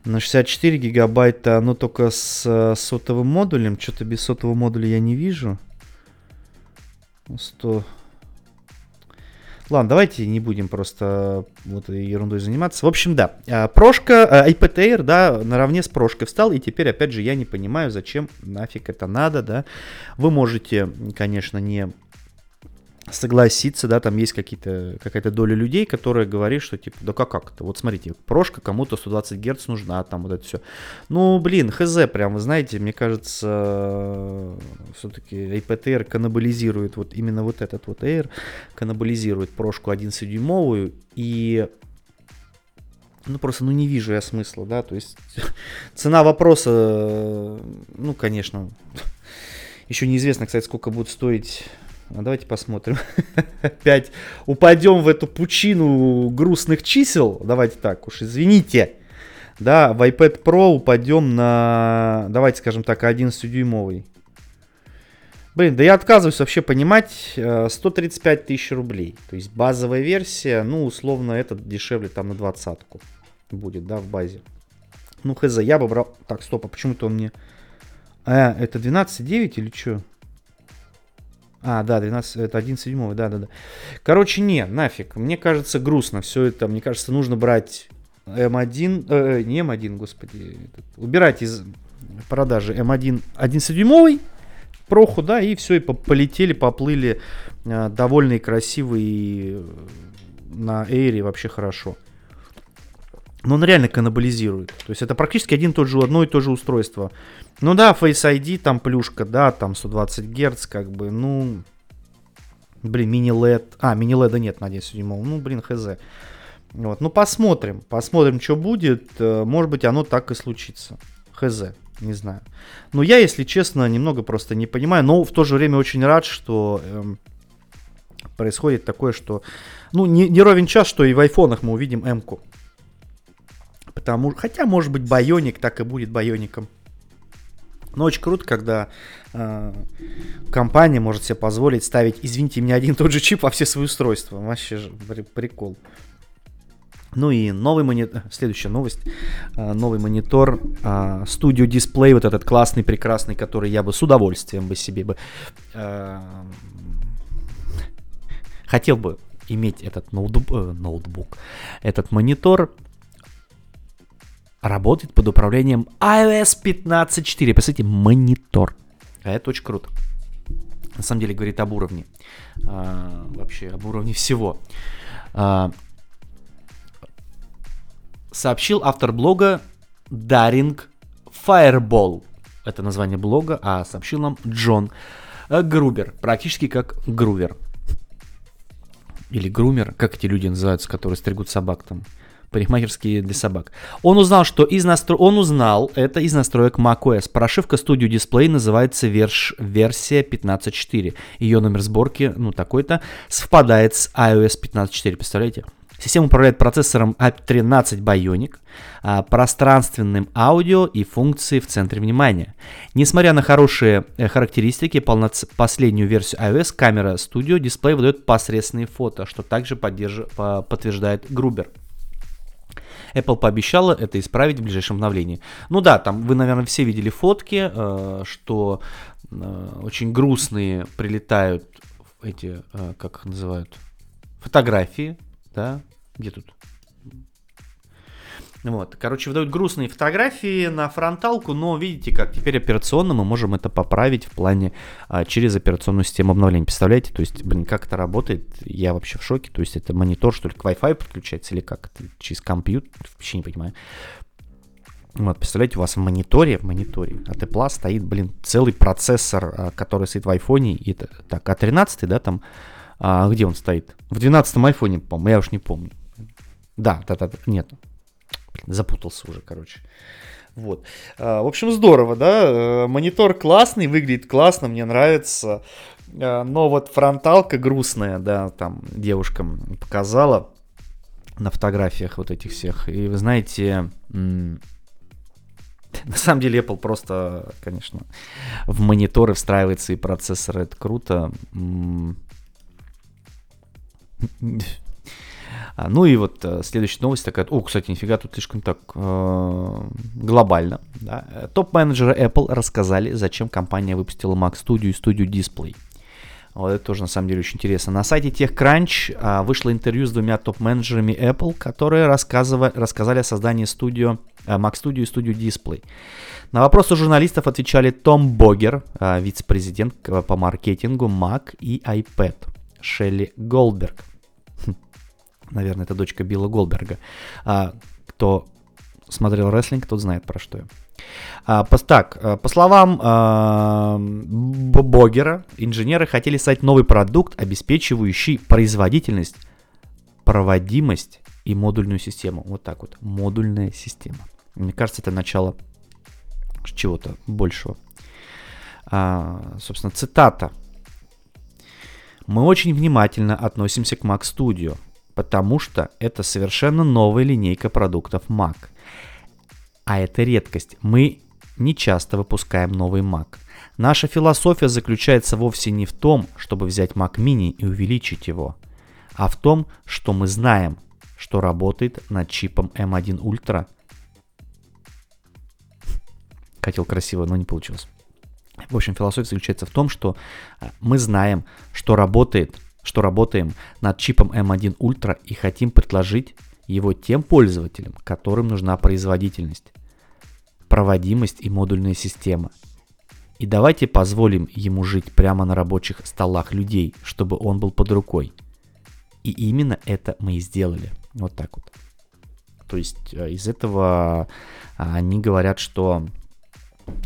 На 64 гигабайта, но только с э, сотовым модулем. Что-то без сотового модуля я не вижу. 100... Ладно, давайте не будем просто вот ерундой заниматься. В общем, да, э, прошка, э, iPad Air, да, наравне с прошкой встал, и теперь, опять же, я не понимаю, зачем нафиг это надо, да. Вы можете, конечно, не согласиться, да, там есть какие-то, какая-то доля людей, которые говорят, что типа, да как как-то, вот смотрите, прошка кому-то 120 Гц нужна, там вот это все. Ну, блин, хз, прям, вы знаете, мне кажется, все-таки iPad Air каннибализирует вот именно вот этот вот Air, каннибализирует прошку 11-дюймовую, и ну просто, ну не вижу я смысла, да, то есть [LAUGHS] цена вопроса, ну, конечно, [LAUGHS] еще неизвестно, кстати, сколько будет стоить а давайте посмотрим. [LAUGHS] Опять упадем в эту пучину грустных чисел. Давайте так уж, извините. Да, в iPad Pro упадем на, давайте скажем так, 11-дюймовый. Блин, да я отказываюсь вообще понимать 135 э, тысяч рублей. То есть базовая версия, ну, условно, этот дешевле там на двадцатку будет, да, в базе. Ну, хз, я бы брал... Так, стоп, а почему-то он мне... А, это 12.9 или что? А, да, 12, это 11 да, да, да. Короче, не, нафиг. Мне кажется, грустно все это. Мне кажется, нужно брать М1, э, не М1, господи, убирать из продажи М1 11-дюймовый проху, да, и все, и полетели, поплыли э, довольные, красивые на Эйре вообще хорошо. Но он реально каннибализирует. То есть это практически один тот же, одно и то же устройство. Ну да, Face ID, там плюшка, да, там 120 Гц, как бы, ну... Блин, мини-LED. А, мини-LED нет на 11 дюймов. Ну, блин, хз. Вот, ну посмотрим, посмотрим, что будет. Э, может быть, оно так и случится. Хз. Не знаю. Но я, если честно, немного просто не понимаю, но в то же время очень рад, что эм, происходит такое, что... Ну, не, не ровен час, что и в айфонах мы увидим М-ку. Потому, хотя, может быть, Байоник так и будет Байоником. Но очень круто, когда э, компания может себе позволить ставить, извините, мне один тот же чип во все свои устройства. Вообще же прикол. Ну и новый монитор, следующая новость, э, новый монитор э, Studio Display, вот этот классный, прекрасный, который я бы с удовольствием бы себе бы э, хотел бы иметь этот ноутбук, ноутбук, этот монитор работает под управлением iOS 15.4. Представьте, монитор. А это очень круто. На самом деле говорит об уровне. А, вообще об уровне всего. А, сообщил автор блога Daring Fireball. Это название блога, а сообщил нам Джон Грубер. Практически как Грувер. Или грумер, как эти люди называются, которые стригут собак там парикмахерские для собак. Он узнал, что из настро... он узнал это из настроек macOS. Прошивка Studio Display называется верш... версия 15.4. Ее номер сборки, ну такой-то, совпадает с iOS 15.4. Представляете? Система управляет процессором A13 Bionic, а, пространственным аудио и функции в центре внимания. Несмотря на хорошие э, характеристики, полноц... последнюю версию iOS камера Studio Display выдает посредственные фото, что также поддерж... подтверждает Грубер. Apple пообещала это исправить в ближайшем обновлении. Ну да, там вы, наверное, все видели фотки, э, что э, очень грустные прилетают эти, э, как их называют, фотографии, да, где тут вот. Короче, выдают грустные фотографии на фронталку, но видите, как теперь операционно мы можем это поправить в плане а, через операционную систему обновления. Представляете? То есть, блин, как это работает? Я вообще в шоке. То есть, это монитор, что ли, к Wi-Fi подключается или как? Это через компьютер? Вообще не понимаю. Вот, представляете, у вас в мониторе, в мониторе от Apple стоит, блин, целый процессор, а, который стоит в айфоне. И это, так, А13, да, там, а, где он стоит? В 12 айфоне, по-моему, я уж не помню. Да, да, да, нет, запутался уже, короче. Вот. А, в общем, здорово, да. Э, монитор классный, выглядит классно, мне нравится. А, но вот фронталка грустная, да, там девушкам показала на фотографиях вот этих всех. И вы знаете, на самом деле Apple просто, конечно, в мониторы встраивается и процессор, это круто. А, ну и вот э, следующая новость такая, о, кстати, нифига, тут слишком так э, глобально. Да. Топ-менеджеры Apple рассказали, зачем компания выпустила Mac Studio и Studio Display. Вот это тоже на самом деле очень интересно. На сайте TechCrunch а, вышло интервью с двумя топ-менеджерами Apple, которые рассказали о создании студио, а, Mac Studio и Studio Display. На вопросы журналистов отвечали Том Богер, а, вице-президент по маркетингу Mac и iPad, Шелли Голдберг, Наверное, это дочка Билла Голберга. А, кто смотрел рестлинг, тот знает про что я. А, по, так, а, по словам а, Богера, инженеры хотели создать новый продукт, обеспечивающий производительность, проводимость и модульную систему. Вот так вот. Модульная система. Мне кажется, это начало чего-то большего. А, собственно, цитата. Мы очень внимательно относимся к Mac Studio потому что это совершенно новая линейка продуктов Mac. А это редкость. Мы не часто выпускаем новый Mac. Наша философия заключается вовсе не в том, чтобы взять Mac mini и увеличить его, а в том, что мы знаем, что работает над чипом M1 Ultra. Хотел красиво, но не получилось. В общем, философия заключается в том, что э, мы знаем, что работает что работаем над чипом M1 Ultra и хотим предложить его тем пользователям, которым нужна производительность, проводимость и модульная система. И давайте позволим ему жить прямо на рабочих столах людей, чтобы он был под рукой. И именно это мы и сделали. Вот так вот. То есть э, из этого а, они говорят, что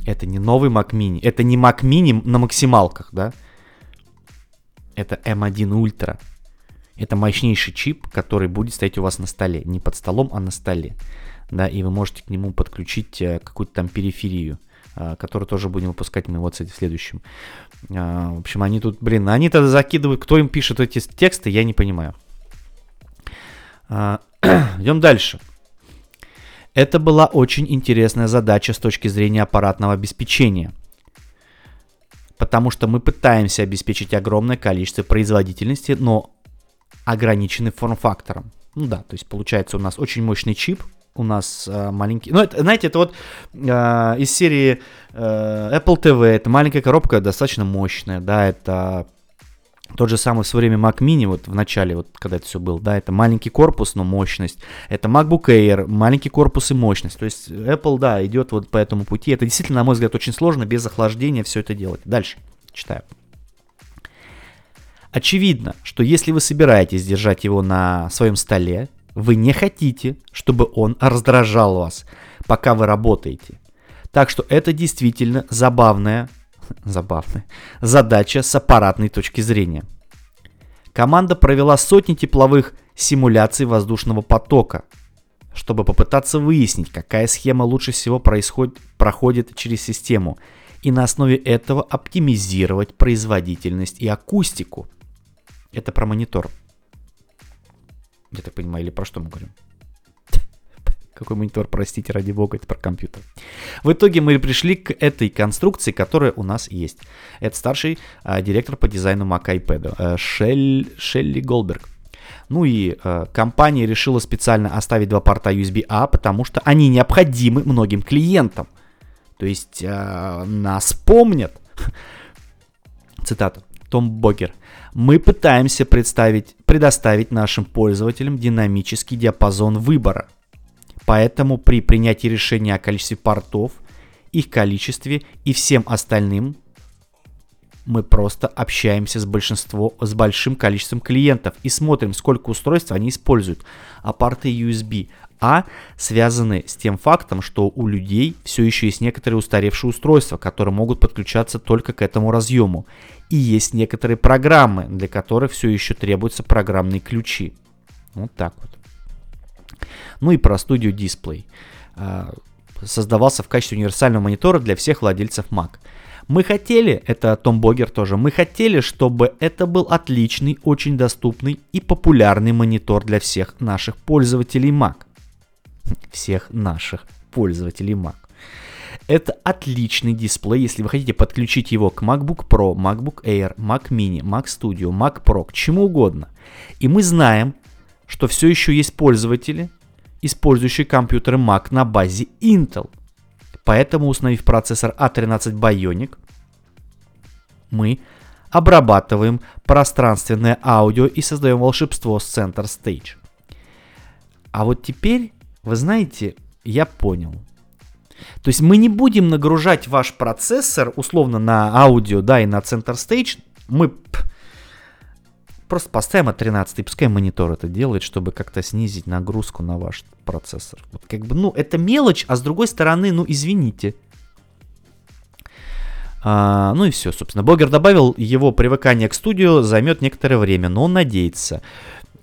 это не новый Mac Mini, это не Mac Mini на максималках, да, это M1 Ultra. Это мощнейший чип, который будет стоять у вас на столе. Не под столом, а на столе. Да, и вы можете к нему подключить э, какую-то там периферию. а, который тоже будем выпускать мы вот с этим следующим. А, в общем, они тут, блин, они тогда закидывают, кто им пишет эти тексты, я не понимаю. [CLEARS THROAT] Идем дальше. Это была очень интересная задача с точки зрения аппаратного обеспечения. Потому что мы пытаемся обеспечить огромное количество производительности, но ограничены форм-фактором. Ну да, то есть получается у нас очень мощный чип, у нас э, маленький... Ну, это, знаете, это вот э, из серии э, Apple TV, это маленькая коробка, достаточно мощная, да, это тот же самый в свое время Mac Mini, вот в начале, вот когда это все было, да, это маленький корпус, но мощность. Это MacBook Air, маленький корпус и мощность. То есть Apple, да, идет вот по этому пути. Это действительно, на мой взгляд, очень сложно без охлаждения все это делать. Дальше, читаю. Очевидно, что если вы собираетесь держать его на своем столе, вы не хотите, чтобы он раздражал вас, пока вы работаете. Так что это действительно забавная, забавная задача с аппаратной точки зрения. Команда провела сотни тепловых симуляций воздушного потока, чтобы попытаться выяснить, какая схема лучше всего происходит, проходит через систему, и на основе этого оптимизировать производительность и акустику – это про монитор. Я так понимаю, или про что мы говорим? Какой монитор, простите, ради бога, это про компьютер. В итоге мы пришли к этой конструкции, которая у нас есть. Это старший а, директор по дизайну Mac iPad, а, Шель, Шелли Голберг. Ну и э, компания решила специально оставить два порта USB-A, потому что они необходимы многим клиентам. То есть э, нас помнят. [LAUGHS] Цитата. Том Богер. Мы пытаемся представить, предоставить нашим пользователям динамический диапазон выбора. Поэтому при принятии решения о количестве портов, их количестве и всем остальным мы просто общаемся с большинством, с большим количеством клиентов и смотрим, сколько устройств они используют. А порты USB а связаны с тем фактом, что у людей все еще есть некоторые устаревшие устройства, которые могут подключаться только к этому разъему. И есть некоторые программы, для которых все еще требуются программные ключи. Вот так вот. Ну и про студию Display. А, создавался в качестве универсального монитора для всех владельцев Mac. Мы хотели, это Том Богер тоже, мы хотели, чтобы это был отличный, очень доступный и популярный монитор для всех наших пользователей Mac всех наших пользователей Mac. Это отличный дисплей, если вы хотите подключить его к MacBook Pro, MacBook Air, Mac Mini, Mac Studio, Mac Pro, к чему угодно. И мы знаем, что все еще есть пользователи, использующие компьютеры Mac на базе Intel. Поэтому, установив процессор A13 а Bionic, мы обрабатываем пространственное аудио и создаем волшебство с Center Stage. А вот теперь вы знаете, я понял. То есть мы не будем нагружать ваш процессор условно на аудио, да, и на Center Stage. Мы просто поставим от 13 и пускай монитор это делает, чтобы как-то снизить нагрузку на ваш процессор. Вот как бы, ну, это мелочь, а с другой стороны, ну, извините. А, ну и все, собственно. Блогер добавил, его привыкание к студию займет некоторое время, но он надеется,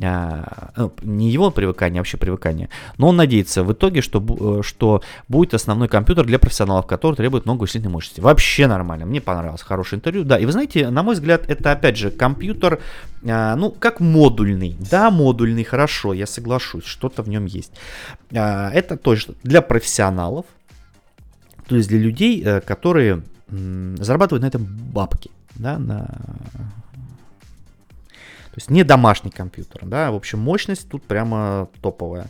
а, ну, не его привыкание, а вообще привыкание, но он надеется в итоге, что, э, что будет основной компьютер для профессионалов, который требует много усиленной мощности. Вообще нормально, мне понравилось, хорошее интервью. Да, и вы знаете, на мой взгляд, это опять же компьютер, а, ну, как модульный. Да, модульный, хорошо, я соглашусь, что-то в нем есть. Это тоже для профессионалов, то есть для людей, э, которые зарабатывают на этом бабки, да, на то есть не домашний компьютер, да, в общем, мощность тут прямо топовая.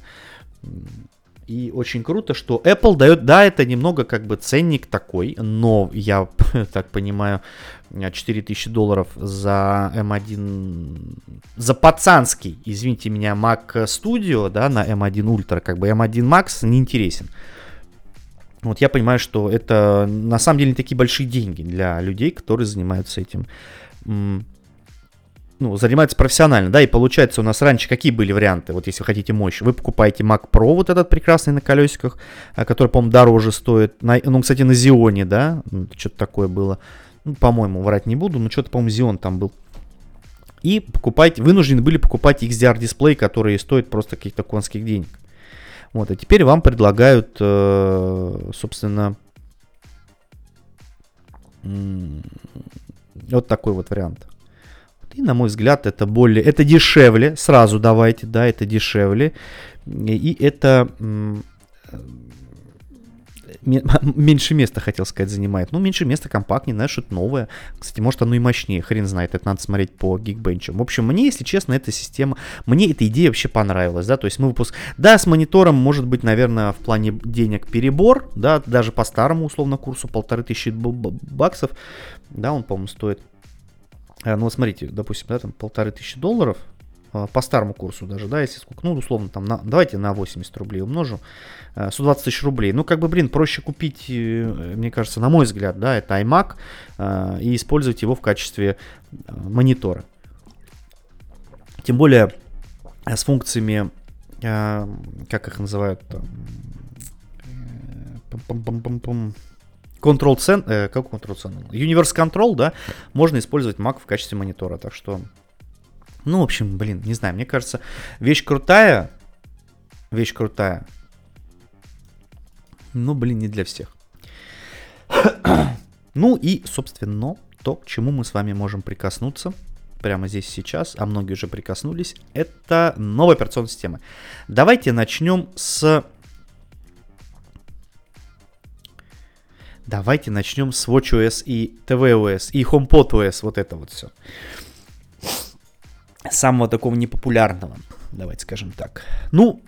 И очень круто, что Apple дает, да, это немного как бы ценник такой, но я [LAUGHS] так понимаю, 4000 долларов за M1, за пацанский, извините меня, Mac Studio, да, на M1 Ultra, как бы M1 Max не интересен. Вот я понимаю, что это на самом деле не такие большие деньги для людей, которые занимаются этим ну, занимается профессионально, да, и получается у нас раньше какие были варианты, вот если вы хотите мощь, вы покупаете Mac Pro, вот этот прекрасный на колесиках, а, который, по-моему, дороже стоит, на, ну, кстати, на Xeon, да, что-то такое было, ну, по-моему, врать не буду, но что-то, по-моему, Xeon там был. И покупать, вынуждены были покупать XDR дисплей, который стоит просто каких-то конских денег. Вот, а теперь вам предлагают, э, собственно, Вот такой вот вариант. И, на мой взгляд, это более... Это дешевле, сразу давайте, да, это дешевле. И это [LAUGHS] меньше места, хотел сказать, занимает. Ну, меньше места, компактнее, знаешь, что-то новое. Кстати, может, оно и мощнее, хрен знает, это надо смотреть по Geekbench. В общем, мне, если честно, эта система, мне эта идея вообще понравилась, да, то есть мы выпуск... Да, с монитором может быть, наверное, в плане денег перебор, да, даже по старому, условно, курсу полторы тысячи баксов, да, он, по-моему, стоит. А, ну, вот смотрите, допустим, да, там полторы тысячи долларов, а, по старому курсу даже, да, если сколько, ну, условно, там, на, давайте на 80 рублей умножу, 120 э, тысяч рублей. Ну, как бы, блин, проще купить, э, мне кажется, на мой взгляд, да, это iMac, э, и использовать его в качестве монитора. Тем более с функциями, как их называют, Control Center, как Control Center? Universe Control, да, можно использовать Mac в качестве монитора, так что ну, в общем, блин, не знаю, мне кажется, вещь крутая, вещь крутая, но, блин, не для всех. ну и, собственно, то, к чему мы с вами можем прикоснуться прямо здесь сейчас, а многие уже прикоснулись, это новая операционная система. Давайте начнем с... Давайте начнем с WatchOS и tvOS и HomePodOS, вот это вот все самого такого непопулярного, давайте скажем так. Ну,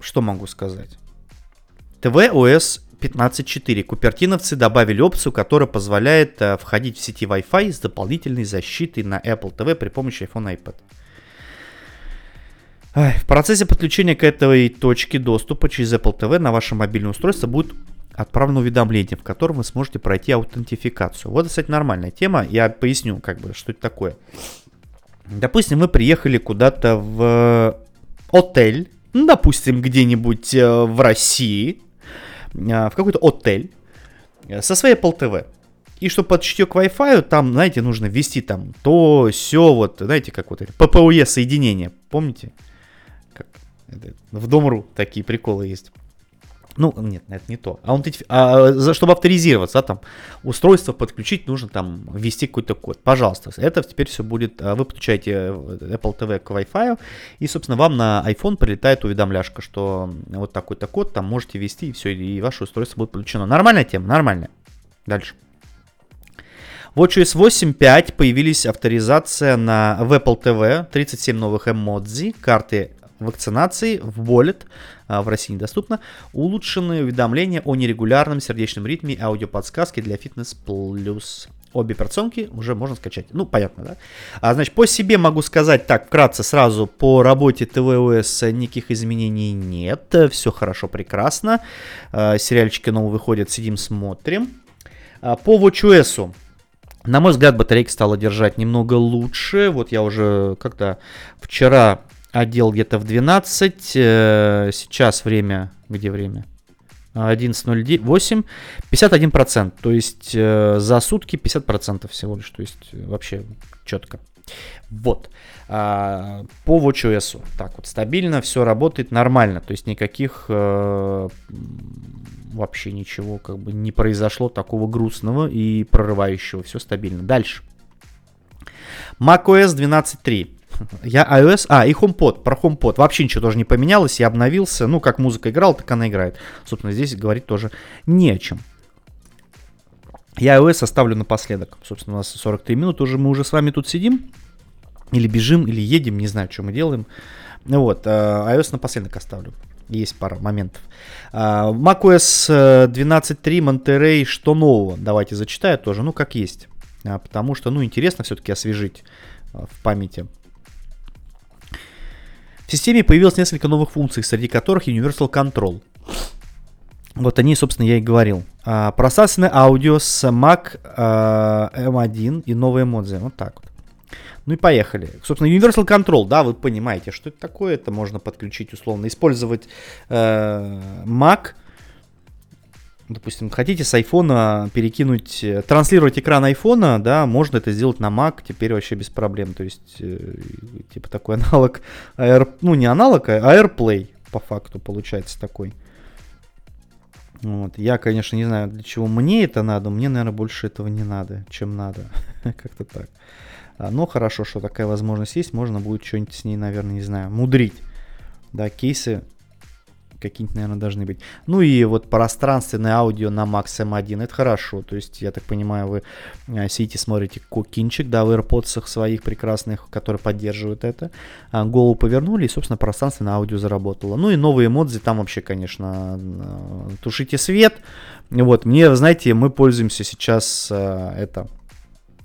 что могу сказать? tvOS 15.4. Купертиновцы добавили опцию, которая позволяет э, входить в сети Wi-Fi с дополнительной защитой на Apple TV при помощи iPhone и iPad. В процессе подключения к этой точке доступа через Apple TV на ваше мобильное устройство будет отправлено уведомление, в котором вы сможете пройти аутентификацию. Вот, кстати, нормальная тема. Я поясню, как бы, что это такое. Допустим, вы приехали куда-то в отель, ну, допустим, где-нибудь э, в России, э, в какой-то отель э, со своей Apple TV. И чтобы подключить к Wi-Fi, там, знаете, нужно ввести там то, все, вот, знаете, как вот это, PPOE соединение, помните? В Дом.ру такие приколы есть. Ну, нет, это не то. А, он, а чтобы авторизироваться, да, там, устройство подключить, нужно там ввести какой-то код. Пожалуйста, это теперь все будет, а, вы подключаете э, Apple TV к Wi-Fi, и, собственно, вам на iPhone прилетает уведомляшка, что вот такой-то код там можете ввести, и все, и ваше устройство будет подключено. Нормальная тема, нормальная. Дальше. В WatchOS 8.5 появились авторизация на в Apple TV, 37 новых эмодзи, карты вакцинации в Wallet, а, в России недоступно, улучшенные уведомления о нерегулярном сердечном ритме, аудиоподсказки для Fitness Plus. Обе операционки уже можно скачать. Ну, понятно, да? А, значит, по себе могу сказать так, вкратце сразу, по работе ТВОС никаких изменений нет. Все хорошо, прекрасно. А, сериальчики новые выходят, сидим, смотрим. А, по WatchOS на мой взгляд, батарейка стала держать немного лучше. Вот я уже как-то вчера Отдел где-то в 12. Э, сейчас время... Где время? 11.08. 51%. То есть э, за сутки 50% всего лишь. То есть э, вообще четко. Вот. А, по WatchOS. Так вот, стабильно, все работает нормально. То есть никаких вообще ничего как бы не произошло такого грустного и прорывающего. Все стабильно. Дальше. macOS 12.3. Я iOS, а, и HomePod, про HomePod. Вообще ничего тоже не поменялось, я обновился. Ну, как музыка играла, так она играет. Собственно, здесь говорить тоже не о чем. Я iOS оставлю напоследок. Собственно, у нас 43 минуты уже, мы уже с вами тут сидим. Или бежим, или едем, не знаю, что мы делаем. Ну вот, iOS напоследок оставлю. Есть пара моментов. macOS 12.3 Monterey, что нового? Давайте зачитаю тоже, ну, как есть. Потому что, ну, интересно все-таки освежить в памяти в системе появилось несколько новых функций, среди которых Universal Control. Вот они, собственно, я и говорил. А, просасанное аудио с Mac а, M1 и новые эмодзи. Вот так вот. Ну и поехали. Собственно, Universal Control, да, вы понимаете, что это такое. Это можно подключить условно, использовать э, Mac допустим, хотите с айфона перекинуть, э, транслировать экран айфона, да, можно это сделать на Mac теперь вообще без проблем. То есть, э, типа такой [LAUGHS] аналог, Air, ну не аналог, а AirPlay по факту получается такой. Вот. Я, конечно, не знаю, для чего мне это надо. Мне, наверное, больше этого не надо, чем надо. [LAUGHS] Как-то так. А, но хорошо, что такая возможность есть. Можно будет что-нибудь с ней, наверное, не знаю, мудрить. Да, кейсы какие-нибудь, наверное, должны быть. Ну и вот пространственное аудио на Max M1, это хорошо. То есть, я так понимаю, вы э, сидите, смотрите кинчик, да, в AirPods своих прекрасных, которые поддерживают это. А, голову повернули, и, собственно, пространственное аудио заработало. Ну и новые эмодзи, там вообще, конечно, э, тушите свет. Вот, мне, знаете, мы пользуемся сейчас э, это,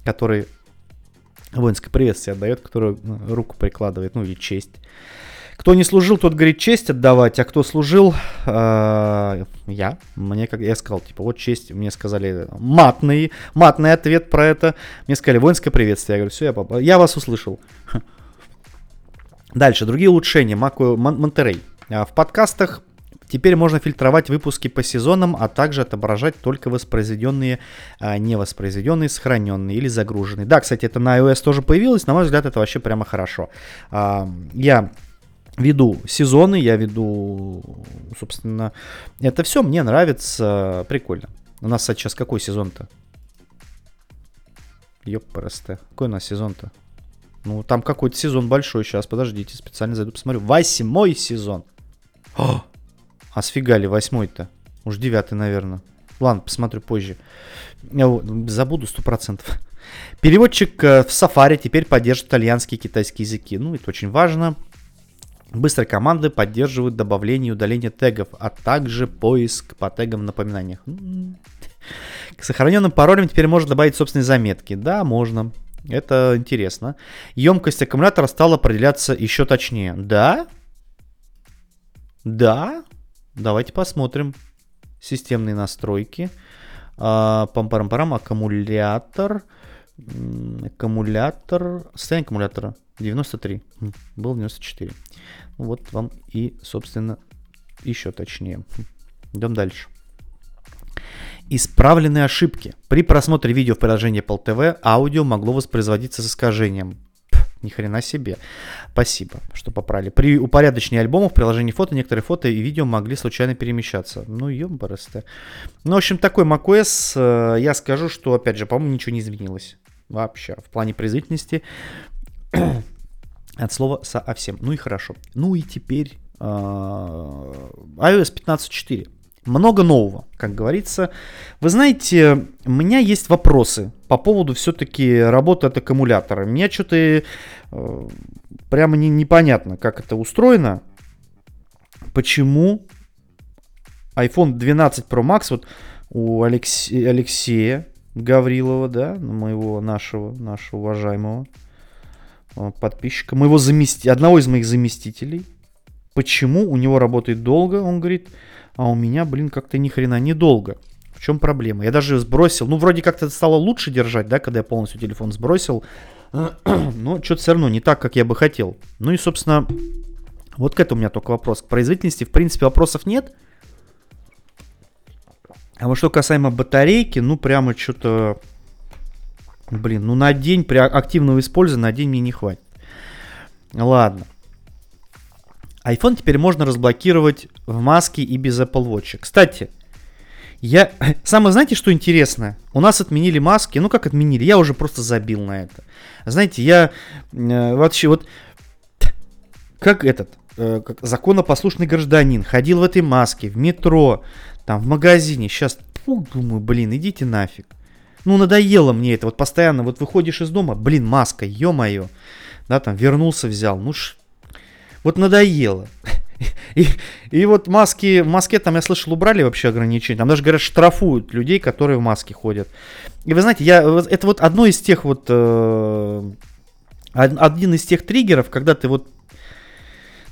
который воинское приветствие отдает, который руку прикладывает, ну или честь. Кто не служил, тот говорит честь отдавать, а кто служил, э, я. Мне как я сказал, типа, вот честь, мне сказали матный, матный ответ про это. Мне сказали воинское приветствие. Я говорю, все, я, я вас услышал. [LAUGHS] Дальше, другие улучшения. Маку Монтерей. А, в подкастах Теперь можно фильтровать выпуски по сезонам, а также отображать только воспроизведенные, а не воспроизведенные, сохраненные или загруженные. Да, кстати, это на iOS тоже появилось. На мой взгляд, это вообще прямо хорошо. А, я веду сезоны, я веду, собственно, это все мне нравится, прикольно. У нас сейчас какой сезон-то? Ёпрст. Какой у нас сезон-то? Ну, там какой-то сезон большой сейчас, подождите, специально зайду посмотрю. Восьмой сезон. О, а сфига ли восьмой-то? Уж девятый, наверное. Ладно, посмотрю позже. Я забуду сто процентов. Переводчик э, в Safari теперь поддерживает итальянский и китайский языки. Ну, это очень важно. Быстрые команды поддерживают добавление и удаление тегов, а также поиск по тегам в напоминаниях. К сохраненным паролям теперь можно добавить собственные заметки. Да, можно. Это интересно. Емкость аккумулятора стала определяться еще точнее. Да? Да? Давайте посмотрим. Системные настройки. А, пам-парам-парам. Аккумулятор. Аккумулятор. Состояние аккумулятора. 93. Был 94. Вот вам и, собственно, еще точнее. Идем дальше. Исправленные ошибки. При просмотре видео в приложении Apple TV аудио могло воспроизводиться с искажением. Пф, ни хрена себе. Спасибо, что поправили. При упорядочении альбомов в приложении фото некоторые фото и видео могли случайно перемещаться. Ну, ёбарасты. Ну, в общем, такой macOS. Э, я скажу, что, опять же, по-моему, ничего не изменилось. Вообще. В плане производительности [CLEARS THROAT] от слова совсем. Ну и хорошо. Ну и теперь э, iOS 15.4. Много нового, как говорится. Вы знаете, у меня есть вопросы по поводу все-таки работы от аккумулятора. Мне что-то э, прямо не, непонятно, как это устроено. Почему iPhone 12 Pro Max вот у Алексе, Алексея Гаврилова, да, моего нашего, нашего уважаемого, подписчика, моего замести... одного из моих заместителей. Почему у него работает долго, он говорит, а у меня, блин, как-то ни хрена недолго. В чем проблема? Я даже сбросил, ну, вроде как-то стало лучше держать, да, когда я полностью телефон сбросил, [CLEARS THROAT] но что-то все равно не так, как я бы хотел. Ну и, собственно, вот к этому у меня только вопрос. К производительности, в принципе, вопросов нет. А вот что касаемо батарейки, ну, прямо что-то Блин, ну на день при активного использования на день мне не хватит. Ладно. iPhone теперь можно разблокировать в маске и без Apple Watch. Кстати, я... [LAUGHS] Самое, знаете, что интересно? У нас отменили маски. Ну, как отменили? Я уже просто забил на это. Знаете, я э, вообще вот... [SNIFFS] Как этот... Э, как законопослушный гражданин. Ходил в этой маске, в метро, там, в магазине. Сейчас, фу, думаю, блин, идите нафиг. Ну, надоело мне это. Вот постоянно вот выходишь из дома, блин, маска, ё-моё. Да, там вернулся, взял. Ну, ш... вот надоело. [LAUGHS] И, и вот маски, в Москве там, я слышал, убрали вообще ограничения. Там даже, говорят, штрафуют людей, которые в маске ходят. И вы знаете, я, это вот одно из тех вот, э, один из тех триггеров, когда ты вот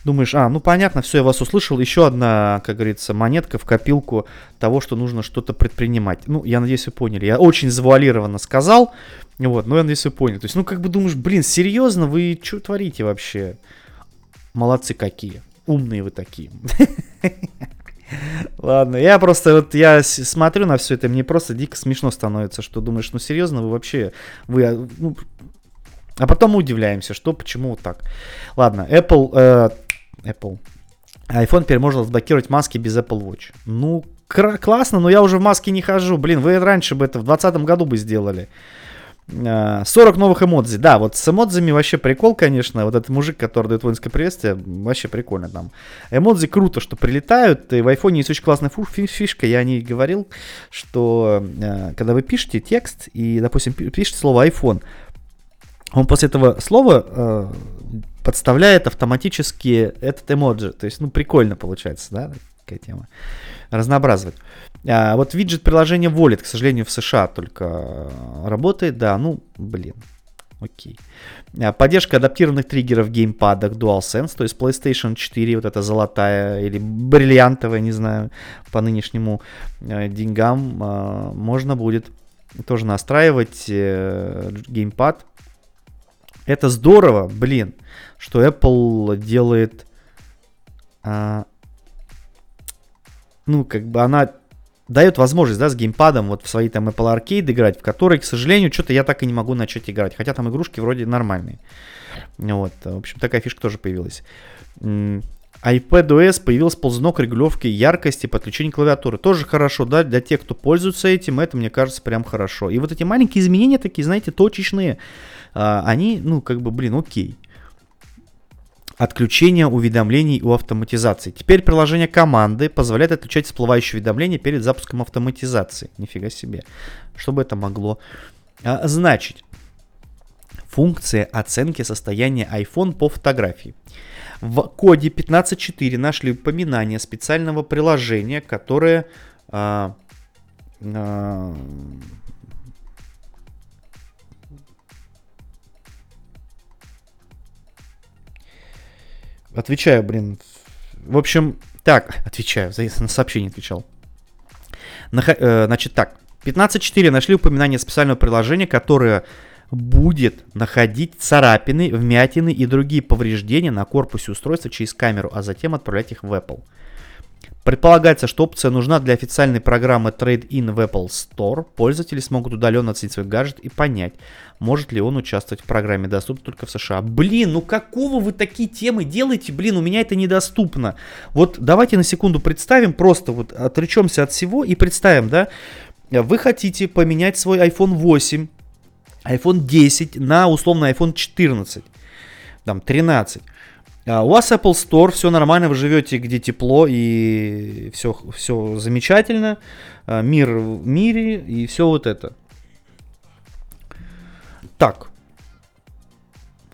думаешь, а, ну понятно, все, я вас услышал, еще одна, как говорится, монетка в копилку того, что нужно что-то предпринимать. Ну, я надеюсь, вы поняли. Я очень завуалированно сказал, вот, но я надеюсь, вы поняли. То есть, ну, как бы думаешь, блин, серьезно, вы что творите вообще? Молодцы какие, умные вы такие. [LAUGHS] Ладно, я просто вот я смотрю на все это, мне просто дико смешно становится, что думаешь, ну серьезно, вы вообще, вы, а, ну, а потом мы удивляемся, что, почему вот так. Ладно, Apple, э, Apple. iPhone теперь можно разблокировать маски без Apple Watch. Ну, классно, но я уже в маске не хожу. Блин, вы раньше бы это в 2020 году бы сделали. 40 а, новых эмодзи. Да, вот с эмодзами вообще прикол, конечно. Вот этот мужик, который дает воинское приветствие, вообще прикольно там. Эмодзи круто, что прилетают. И в айфоне есть очень классная фишка. Я не говорил, что а, когда вы пишете текст и, допустим, пишете слово iPhone, он после этого слова э, подставляет автоматически этот эмоджи. То есть, ну, прикольно получается, да, такая тема. Разнообразывать. А, вот виджет приложения Wallet, к сожалению, в США только работает, да, ну, блин, окей. А, поддержка адаптированных триггеров в геймпадах DualSense, то есть PlayStation 4, вот эта золотая или бриллиантовая, не знаю, по нынешнему э, деньгам, э, можно будет тоже настраивать э, геймпад. Это здорово, блин, что Apple делает, э, ну, как бы она дает возможность, да, с геймпадом вот в свои там Apple Arcade играть, в которые, к сожалению, что-то я так и не могу начать играть. Хотя там игрушки вроде нормальные. Вот, в общем, такая фишка тоже появилась. iPadOS появился ползунок регулировки яркости, подключения клавиатуры. Тоже хорошо, да, для тех, кто пользуется этим, это, мне кажется, прям хорошо. И вот эти маленькие изменения такие, знаете, точечные, а, они, ну, как бы, блин, окей отключения уведомлений у автоматизации. Теперь приложение команды позволяет отключать всплывающие уведомления перед запуском автоматизации. Нифига себе. Что бы это могло а, значить? Функция оценки состояния iPhone по фотографии. В коде 15.4 нашли упоминание специального приложения, которое а, а, Отвечаю, блин. В общем, так, отвечаю, на сообщение отвечал. Нах, э, значит, так. 15.4 нашли упоминание специального приложения, которое будет находить царапины, вмятины и другие повреждения на корпусе устройства через камеру, а затем отправлять их в Apple. Предполагается, что опция нужна для официальной программы Trade-in в Apple Store. Пользователи смогут удаленно оценить свой гаджет и понять, может ли он участвовать в программе, доступной только в США. Блин, ну какого вы такие темы делаете? Блин, у меня это недоступно. Вот давайте на секунду представим, просто вот отречемся от всего и представим, да, вы хотите поменять свой iPhone 8, iPhone 10 на условно iPhone 14, там 13. А у вас Apple Store, все нормально, вы живете где тепло и все, все замечательно, а, мир в мире и все вот это. Так,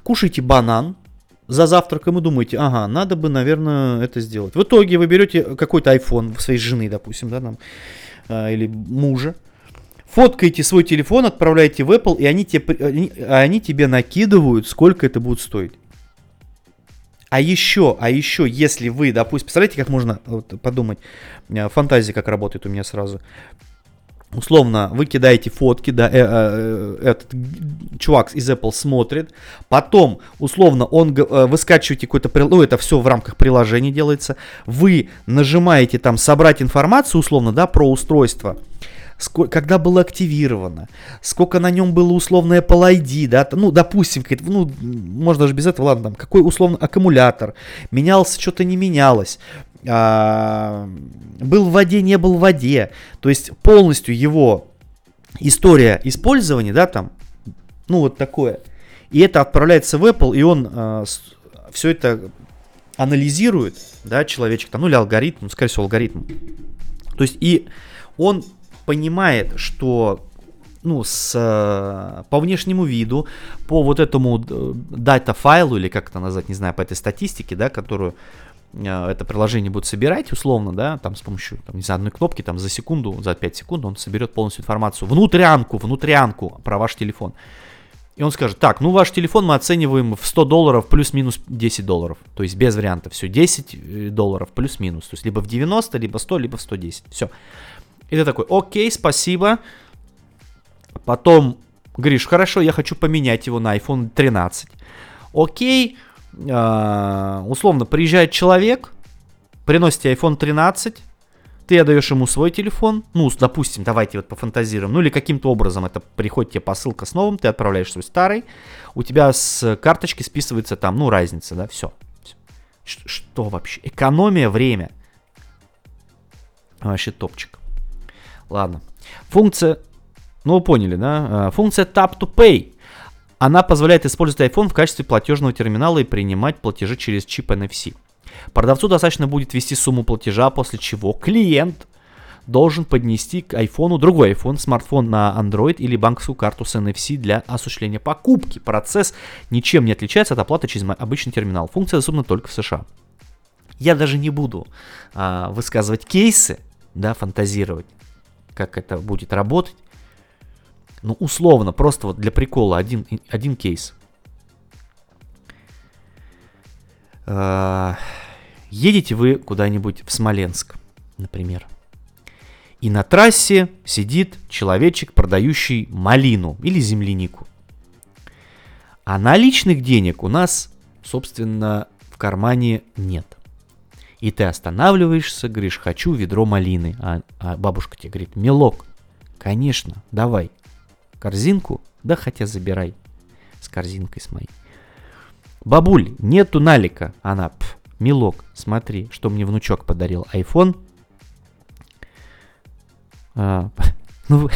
кушайте банан за завтраком и думаете, ага, надо бы, наверное, это сделать. В итоге вы берете какой-то iPhone своей жены, допустим, да, там, а, или мужа, фоткаете свой телефон, отправляете в Apple, и они тебе, они, они тебе накидывают, сколько это будет стоить. А еще, а еще, если вы, допустим, представляете, как можно вот, подумать, э, фантазия как работает у меня сразу. Условно, вы кидаете фотки, да, э, э, э этот чувак из Apple смотрит, потом, условно, он, э, вы скачиваете какой-то, ну, это все в рамках приложения делается, вы нажимаете там собрать информацию, условно, да, про устройство, когда было активировано, сколько на нем было условно Apple ID, да, ну, допустим, ну, можно даже без этого, ладно, там, какой условно аккумулятор, менялся, что-то не менялось, а, был в воде, не был в воде, то есть полностью его история использования, да, там, ну, вот такое, и это отправляется в Apple, и он а, все это анализирует, да, человечек, там, ну, или алгоритм, скорее всего, алгоритм, то есть и он понимает, что ну, с, э, по внешнему виду, по вот этому э, дата файлу, или как это назвать, не знаю, по этой статистике, да, которую э, это приложение будет собирать, условно, да, там с помощью, там, не знаю, одной кнопки, там, за секунду, за 5 секунд он соберет полностью информацию, внутрянку, внутрянку про ваш телефон. И он скажет, так, ну ваш телефон мы оцениваем в 100 долларов плюс-минус 10 долларов. То есть без вариантов. Все, 10 долларов плюс-минус. То есть либо в 90, либо 100, либо в 110. Все. И ты такой, окей, спасибо. Потом говоришь, хорошо, я хочу поменять его на iPhone 13. Окей, э, условно, приезжает человек, приносит тебе iPhone 13, ты отдаешь ему свой телефон, ну, допустим, давайте вот пофантазируем, ну или каким-то образом это приходит тебе посылка с новым, ты отправляешь свой старый, у тебя с карточки списывается там, ну, разница, да, все. Что вообще? Экономия время. Вообще топчик. Ладно. Функция, ну вы поняли, да? А, функция Tap to Pay. Она позволяет использовать iPhone в качестве платежного терминала и принимать платежи через чип NFC. Продавцу достаточно будет ввести сумму платежа, после чего клиент должен поднести к iPhone другой iPhone, смартфон на Android или банковскую карту с NFC для осуществления покупки. Процесс ничем не отличается от оплаты через обычный терминал. Функция доступна только в США. Я даже не буду а, высказывать кейсы, да, фантазировать, как это будет работать. Ну, условно, просто вот для прикола один, один кейс. А, едете вы куда-нибудь в Смоленск, например. И на трассе сидит человечек, продающий малину или землянику. А наличных денег у нас, собственно, в кармане нет. И ты останавливаешься, говоришь, хочу ведро малины. А, а бабушка тебе говорит, мелок, конечно, давай. Корзинку? Да хотя забирай. С корзинкой с моей. Бабуль, нету налика. Она, пф, мелок, смотри, что мне внучок подарил. iPhone а, [LAUGHS] ну,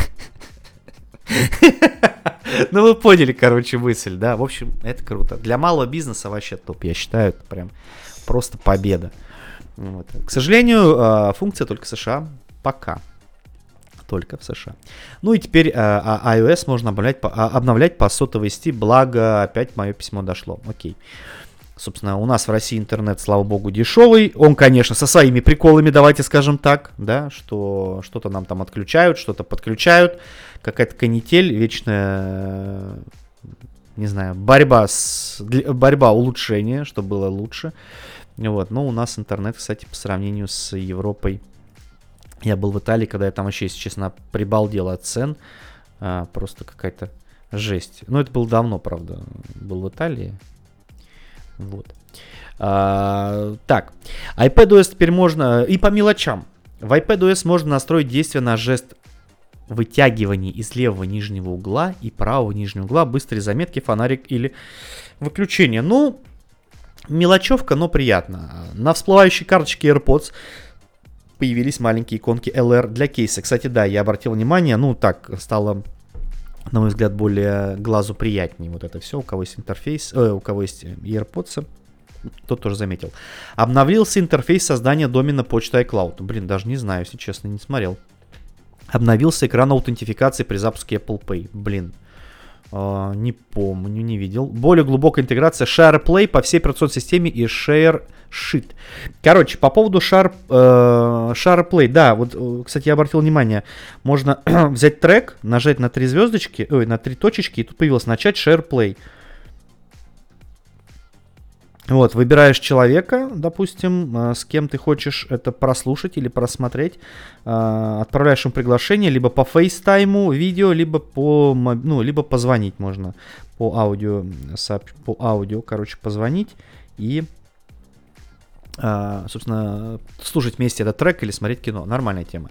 [LAUGHS] ну, вы поняли, короче, мысль, да. В общем, это круто. Для малого бизнеса вообще топ, я считаю, это прям просто победа. Вот. К сожалению, а, функция только США пока. Только в США. Ну и теперь а, iOS можно обновлять по, обновлять по сотовой сети, благо опять мое письмо дошло. Окей. Собственно, у нас в России интернет, слава богу, дешевый. Он, конечно, со своими приколами, давайте скажем так, да, что что-то нам там отключают, что-то подключают. Какая-то канитель, вечная, не знаю, борьба, с, борьба улучшения, чтобы было лучше. Вот, но у нас интернет, кстати, по сравнению с Европой. Я был в Италии, когда я там вообще, если честно, прибалдел от цен. А, просто какая-то жесть. Но это было давно, правда, был в Италии. Вот. А, так, iPadOS теперь можно, и по мелочам. В iPadOS можно настроить действие на жест вытягивания из левого нижнего угла и правого нижнего угла, быстрые заметки, фонарик или выключение. Ну, мелочевка, но приятно. На всплывающей карточке AirPods появились маленькие иконки LR для кейса. Кстати, да, я обратил внимание, ну так, стало на мой взгляд, более глазу приятнее вот это все. У кого есть интерфейс, э, у кого есть AirPods, тот тоже заметил. Обновился интерфейс создания домена почты iCloud. Блин, даже не знаю, если честно, не смотрел. Обновился экран аутентификации при запуске Apple Pay. Блин, Uh, не помню, не видел. Более глубокая интеграция SharePlay по всей операционной системе и ShareSheet. Короче, по поводу Share, uh, SharePlay, да, вот, э, кстати, я обратил внимание, можно [CLEARS THROAT] взять трек, нажать на три звездочки, ой, на три точечки, и тут появилось начать SharePlay. Вот, выбираешь человека, допустим, э, с кем ты хочешь это прослушать или просмотреть, э, отправляешь ему приглашение либо по фейстайму видео, либо по, ну, либо позвонить можно по аудио, по аудио, короче, позвонить и, э, собственно, слушать вместе этот трек или смотреть кино. Нормальная тема.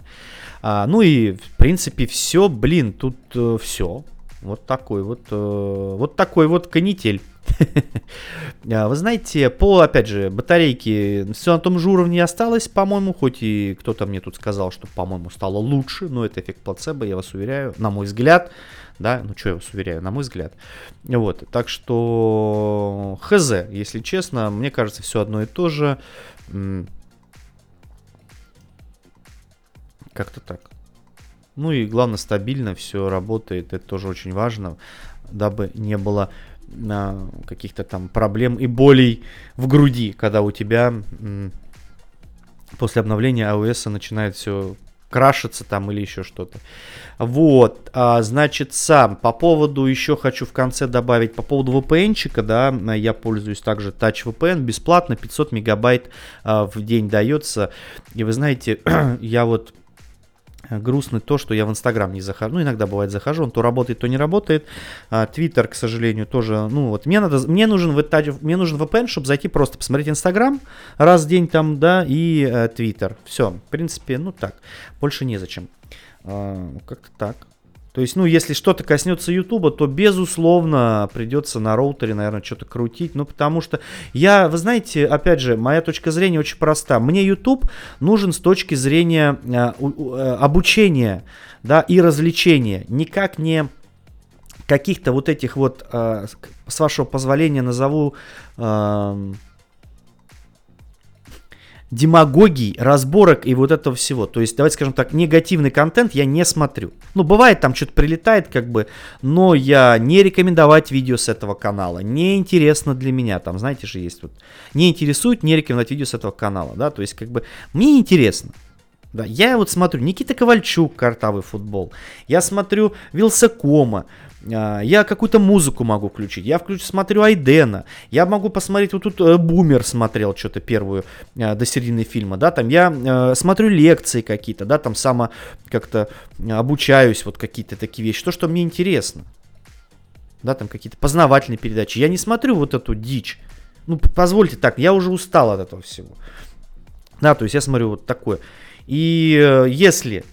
А, ну и, в принципе, все, блин, тут все. Вот такой вот, вот такой вот канитель. [LAUGHS] А, вы знаете, по, опять же, батарейке все на том же уровне осталось, по-моему, хоть и кто-то мне тут сказал, что, по-моему, стало лучше, но это эффект плацебо, я вас уверяю, на мой взгляд, да, ну что я вас уверяю, на мой взгляд. Вот, так что хз, если честно, мне кажется, все одно и то же. Как-то так. Ну и главное, стабильно все работает, это тоже очень важно, дабы не было каких-то там проблем и болей в груди, когда у тебя после обновления iOS начинает все крашиться там или еще что-то. Вот, а, значит, сам по поводу еще хочу в конце добавить по поводу VPN-чика, да, я пользуюсь также Touch VPN бесплатно, 500 мегабайт а, в день дается. И вы знаете, [CLEARS THROAT] я вот грустно то, что я в Инстаграм не захожу. Ну, иногда бывает захожу, он то работает, то не работает. А, Твиттер, к сожалению, тоже. Ну, вот мне надо, мне нужен, мне нужен VPN, чтобы зайти просто посмотреть Инстаграм раз в день там, да, и э, Твиттер. Все, в принципе, ну так. Больше незачем. А, как-то так. То есть, ну, если что-то коснется Ютуба, то, безусловно, придется на роутере, наверное, что-то крутить. Ну, потому что я, вы знаете, опять же, моя точка зрения очень проста. Мне YouTube нужен с точки зрения э, э, обучения, да, и развлечения. Никак не каких-то вот этих вот, э, с вашего позволения назову... Э, демагогий, разборок и вот этого всего. То есть, давайте скажем так, негативный контент я не смотрю. Ну, бывает, там что-то прилетает, как бы, но я не рекомендовать видео с этого канала. Не интересно для меня. Там, знаете же, есть вот. Не интересует, не рекомендовать видео с этого канала, да. То есть, как бы, мне интересно. Да, я вот смотрю Никита Ковальчук, картавый футбол. Я смотрю Вилсакома. А, я какую-то музыку могу включить, я включу, смотрю Айдена, я могу посмотреть, вот тут э, Бумер смотрел что-то первую э, до середины фильма, да, там я э, смотрю лекции какие-то, да, там само как-то обучаюсь, вот какие-то такие вещи, то, что мне интересно, да, там какие-то познавательные передачи, я не смотрю вот эту дичь, ну, позвольте так, я уже устал от этого всего, да, то есть я смотрю вот такое, и если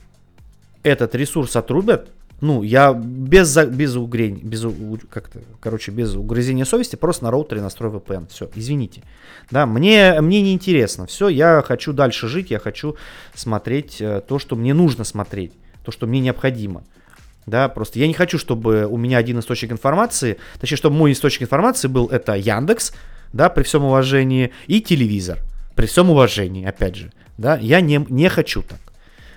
этот ресурс отрубят, ну, я без, без угрень, без, как-то, короче, без угрызения совести просто на роутере настрою VPN. Все, извините. Да, мне, мне не интересно. Все, я хочу дальше жить, я хочу смотреть э, то, что мне нужно смотреть, то, что мне необходимо. Да, просто я не хочу, чтобы у меня один источник информации, точнее, чтобы мой источник информации был это Яндекс, да, при всем уважении, и телевизор, при всем уважении, опять же, да, я не, не хочу так.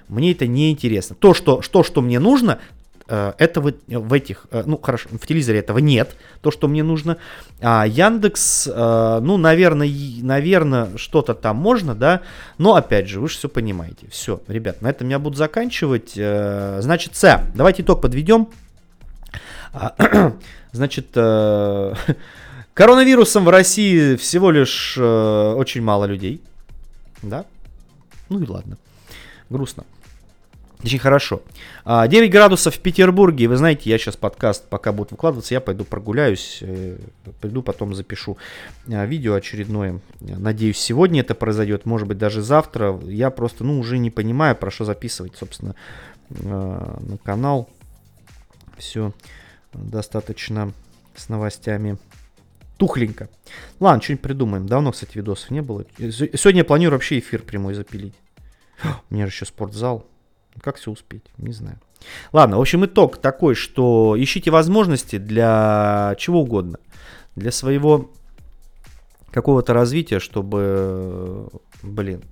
Мне это не интересно. То, что, что, что мне нужно, Э, этого в этих, э, ну хорошо, в телевизоре этого нет, то, что мне нужно. А Яндекс, э, ну, наверное, наверное, что-то там можно, да, но опять же, вы же все понимаете. Все, ребят, на этом я буду заканчивать. Значит, С, давайте итог подведем. А, [CLEARS THROAT] значит, [LAUGHS] коронавирусом в России всего лишь очень мало людей, да, ну и ладно, грустно. Очень хорошо. 9 а, градусов в Петербурге. Вы знаете, я сейчас подкаст пока будет выкладываться, я пойду прогуляюсь, э, приду потом запишу а, видео очередное. Надеюсь, сегодня это произойдет, может быть, даже завтра. Я просто, ну, уже не понимаю, про что записывать, собственно, а, на канал. Все достаточно с новостями тухленько. Ладно, что-нибудь придумаем. Давно, кстати, видосов не было. Сегодня я планирую вообще эфир прямой запилить. У меня же еще спортзал. Как все успеть? Не знаю. Ладно, в общем, итог такой, что ищите возможности для чего угодно. Для своего какого-то развития, чтобы, блин,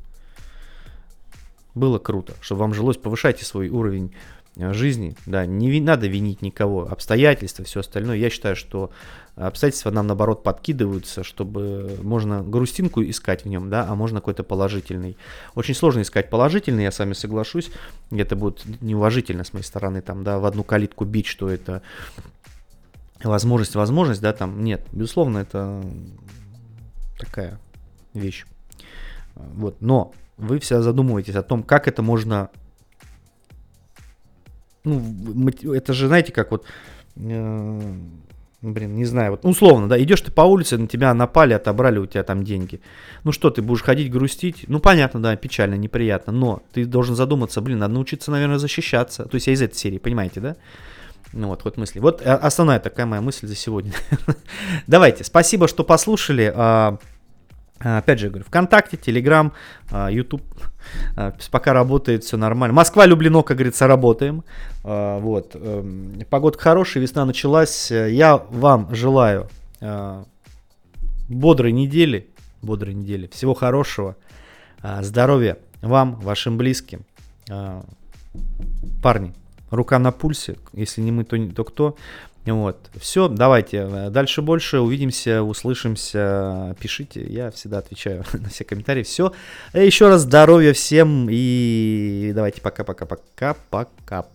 было круто, чтобы вам жилось, повышайте свой уровень жизни, да, не надо винить никого, обстоятельства, все остальное. Я считаю, что обстоятельства нам наоборот подкидываются, чтобы можно грустинку искать в нем, да, а можно какой-то положительный. Очень сложно искать положительный, я с вами соглашусь, это будет неуважительно с моей стороны, там, да, в одну калитку бить, что это возможность, возможность, да, там, нет, безусловно, это такая вещь. Вот, но вы все задумываетесь о том, как это можно ну, это же, знаете, как вот, э, блин, не знаю, вот условно, да, идешь ты по улице, на тебя напали, отобрали у тебя там деньги. Ну что, ты будешь ходить грустить? Ну, понятно, да, печально, неприятно, но ты должен задуматься, блин, надо научиться, наверное, защищаться. То есть я из этой серии, понимаете, да? Ну вот, вот мысли. Вот э, основная такая моя мысль за сегодня. [LAUGHS] Давайте, спасибо, что послушали. А, а, опять же, говорю, ВКонтакте, Телеграм, Ютуб, а, пока работает, все нормально. Москва, Люблино, как говорится, работаем. Вот. Эм, погода хорошая, весна началась. Я вам желаю бодрой недели, бодрой недели, всего хорошего, здоровья вам, вашим близким. Парни, рука на пульсе, если не мы, то, то кто? Вот. Все, давайте. Э, дальше больше. Увидимся, услышимся. Пишите. Я всегда отвечаю [LAUGHS] на все комментарии. Все. Еще раз здоровья всем. И давайте пока-пока-пока-пока.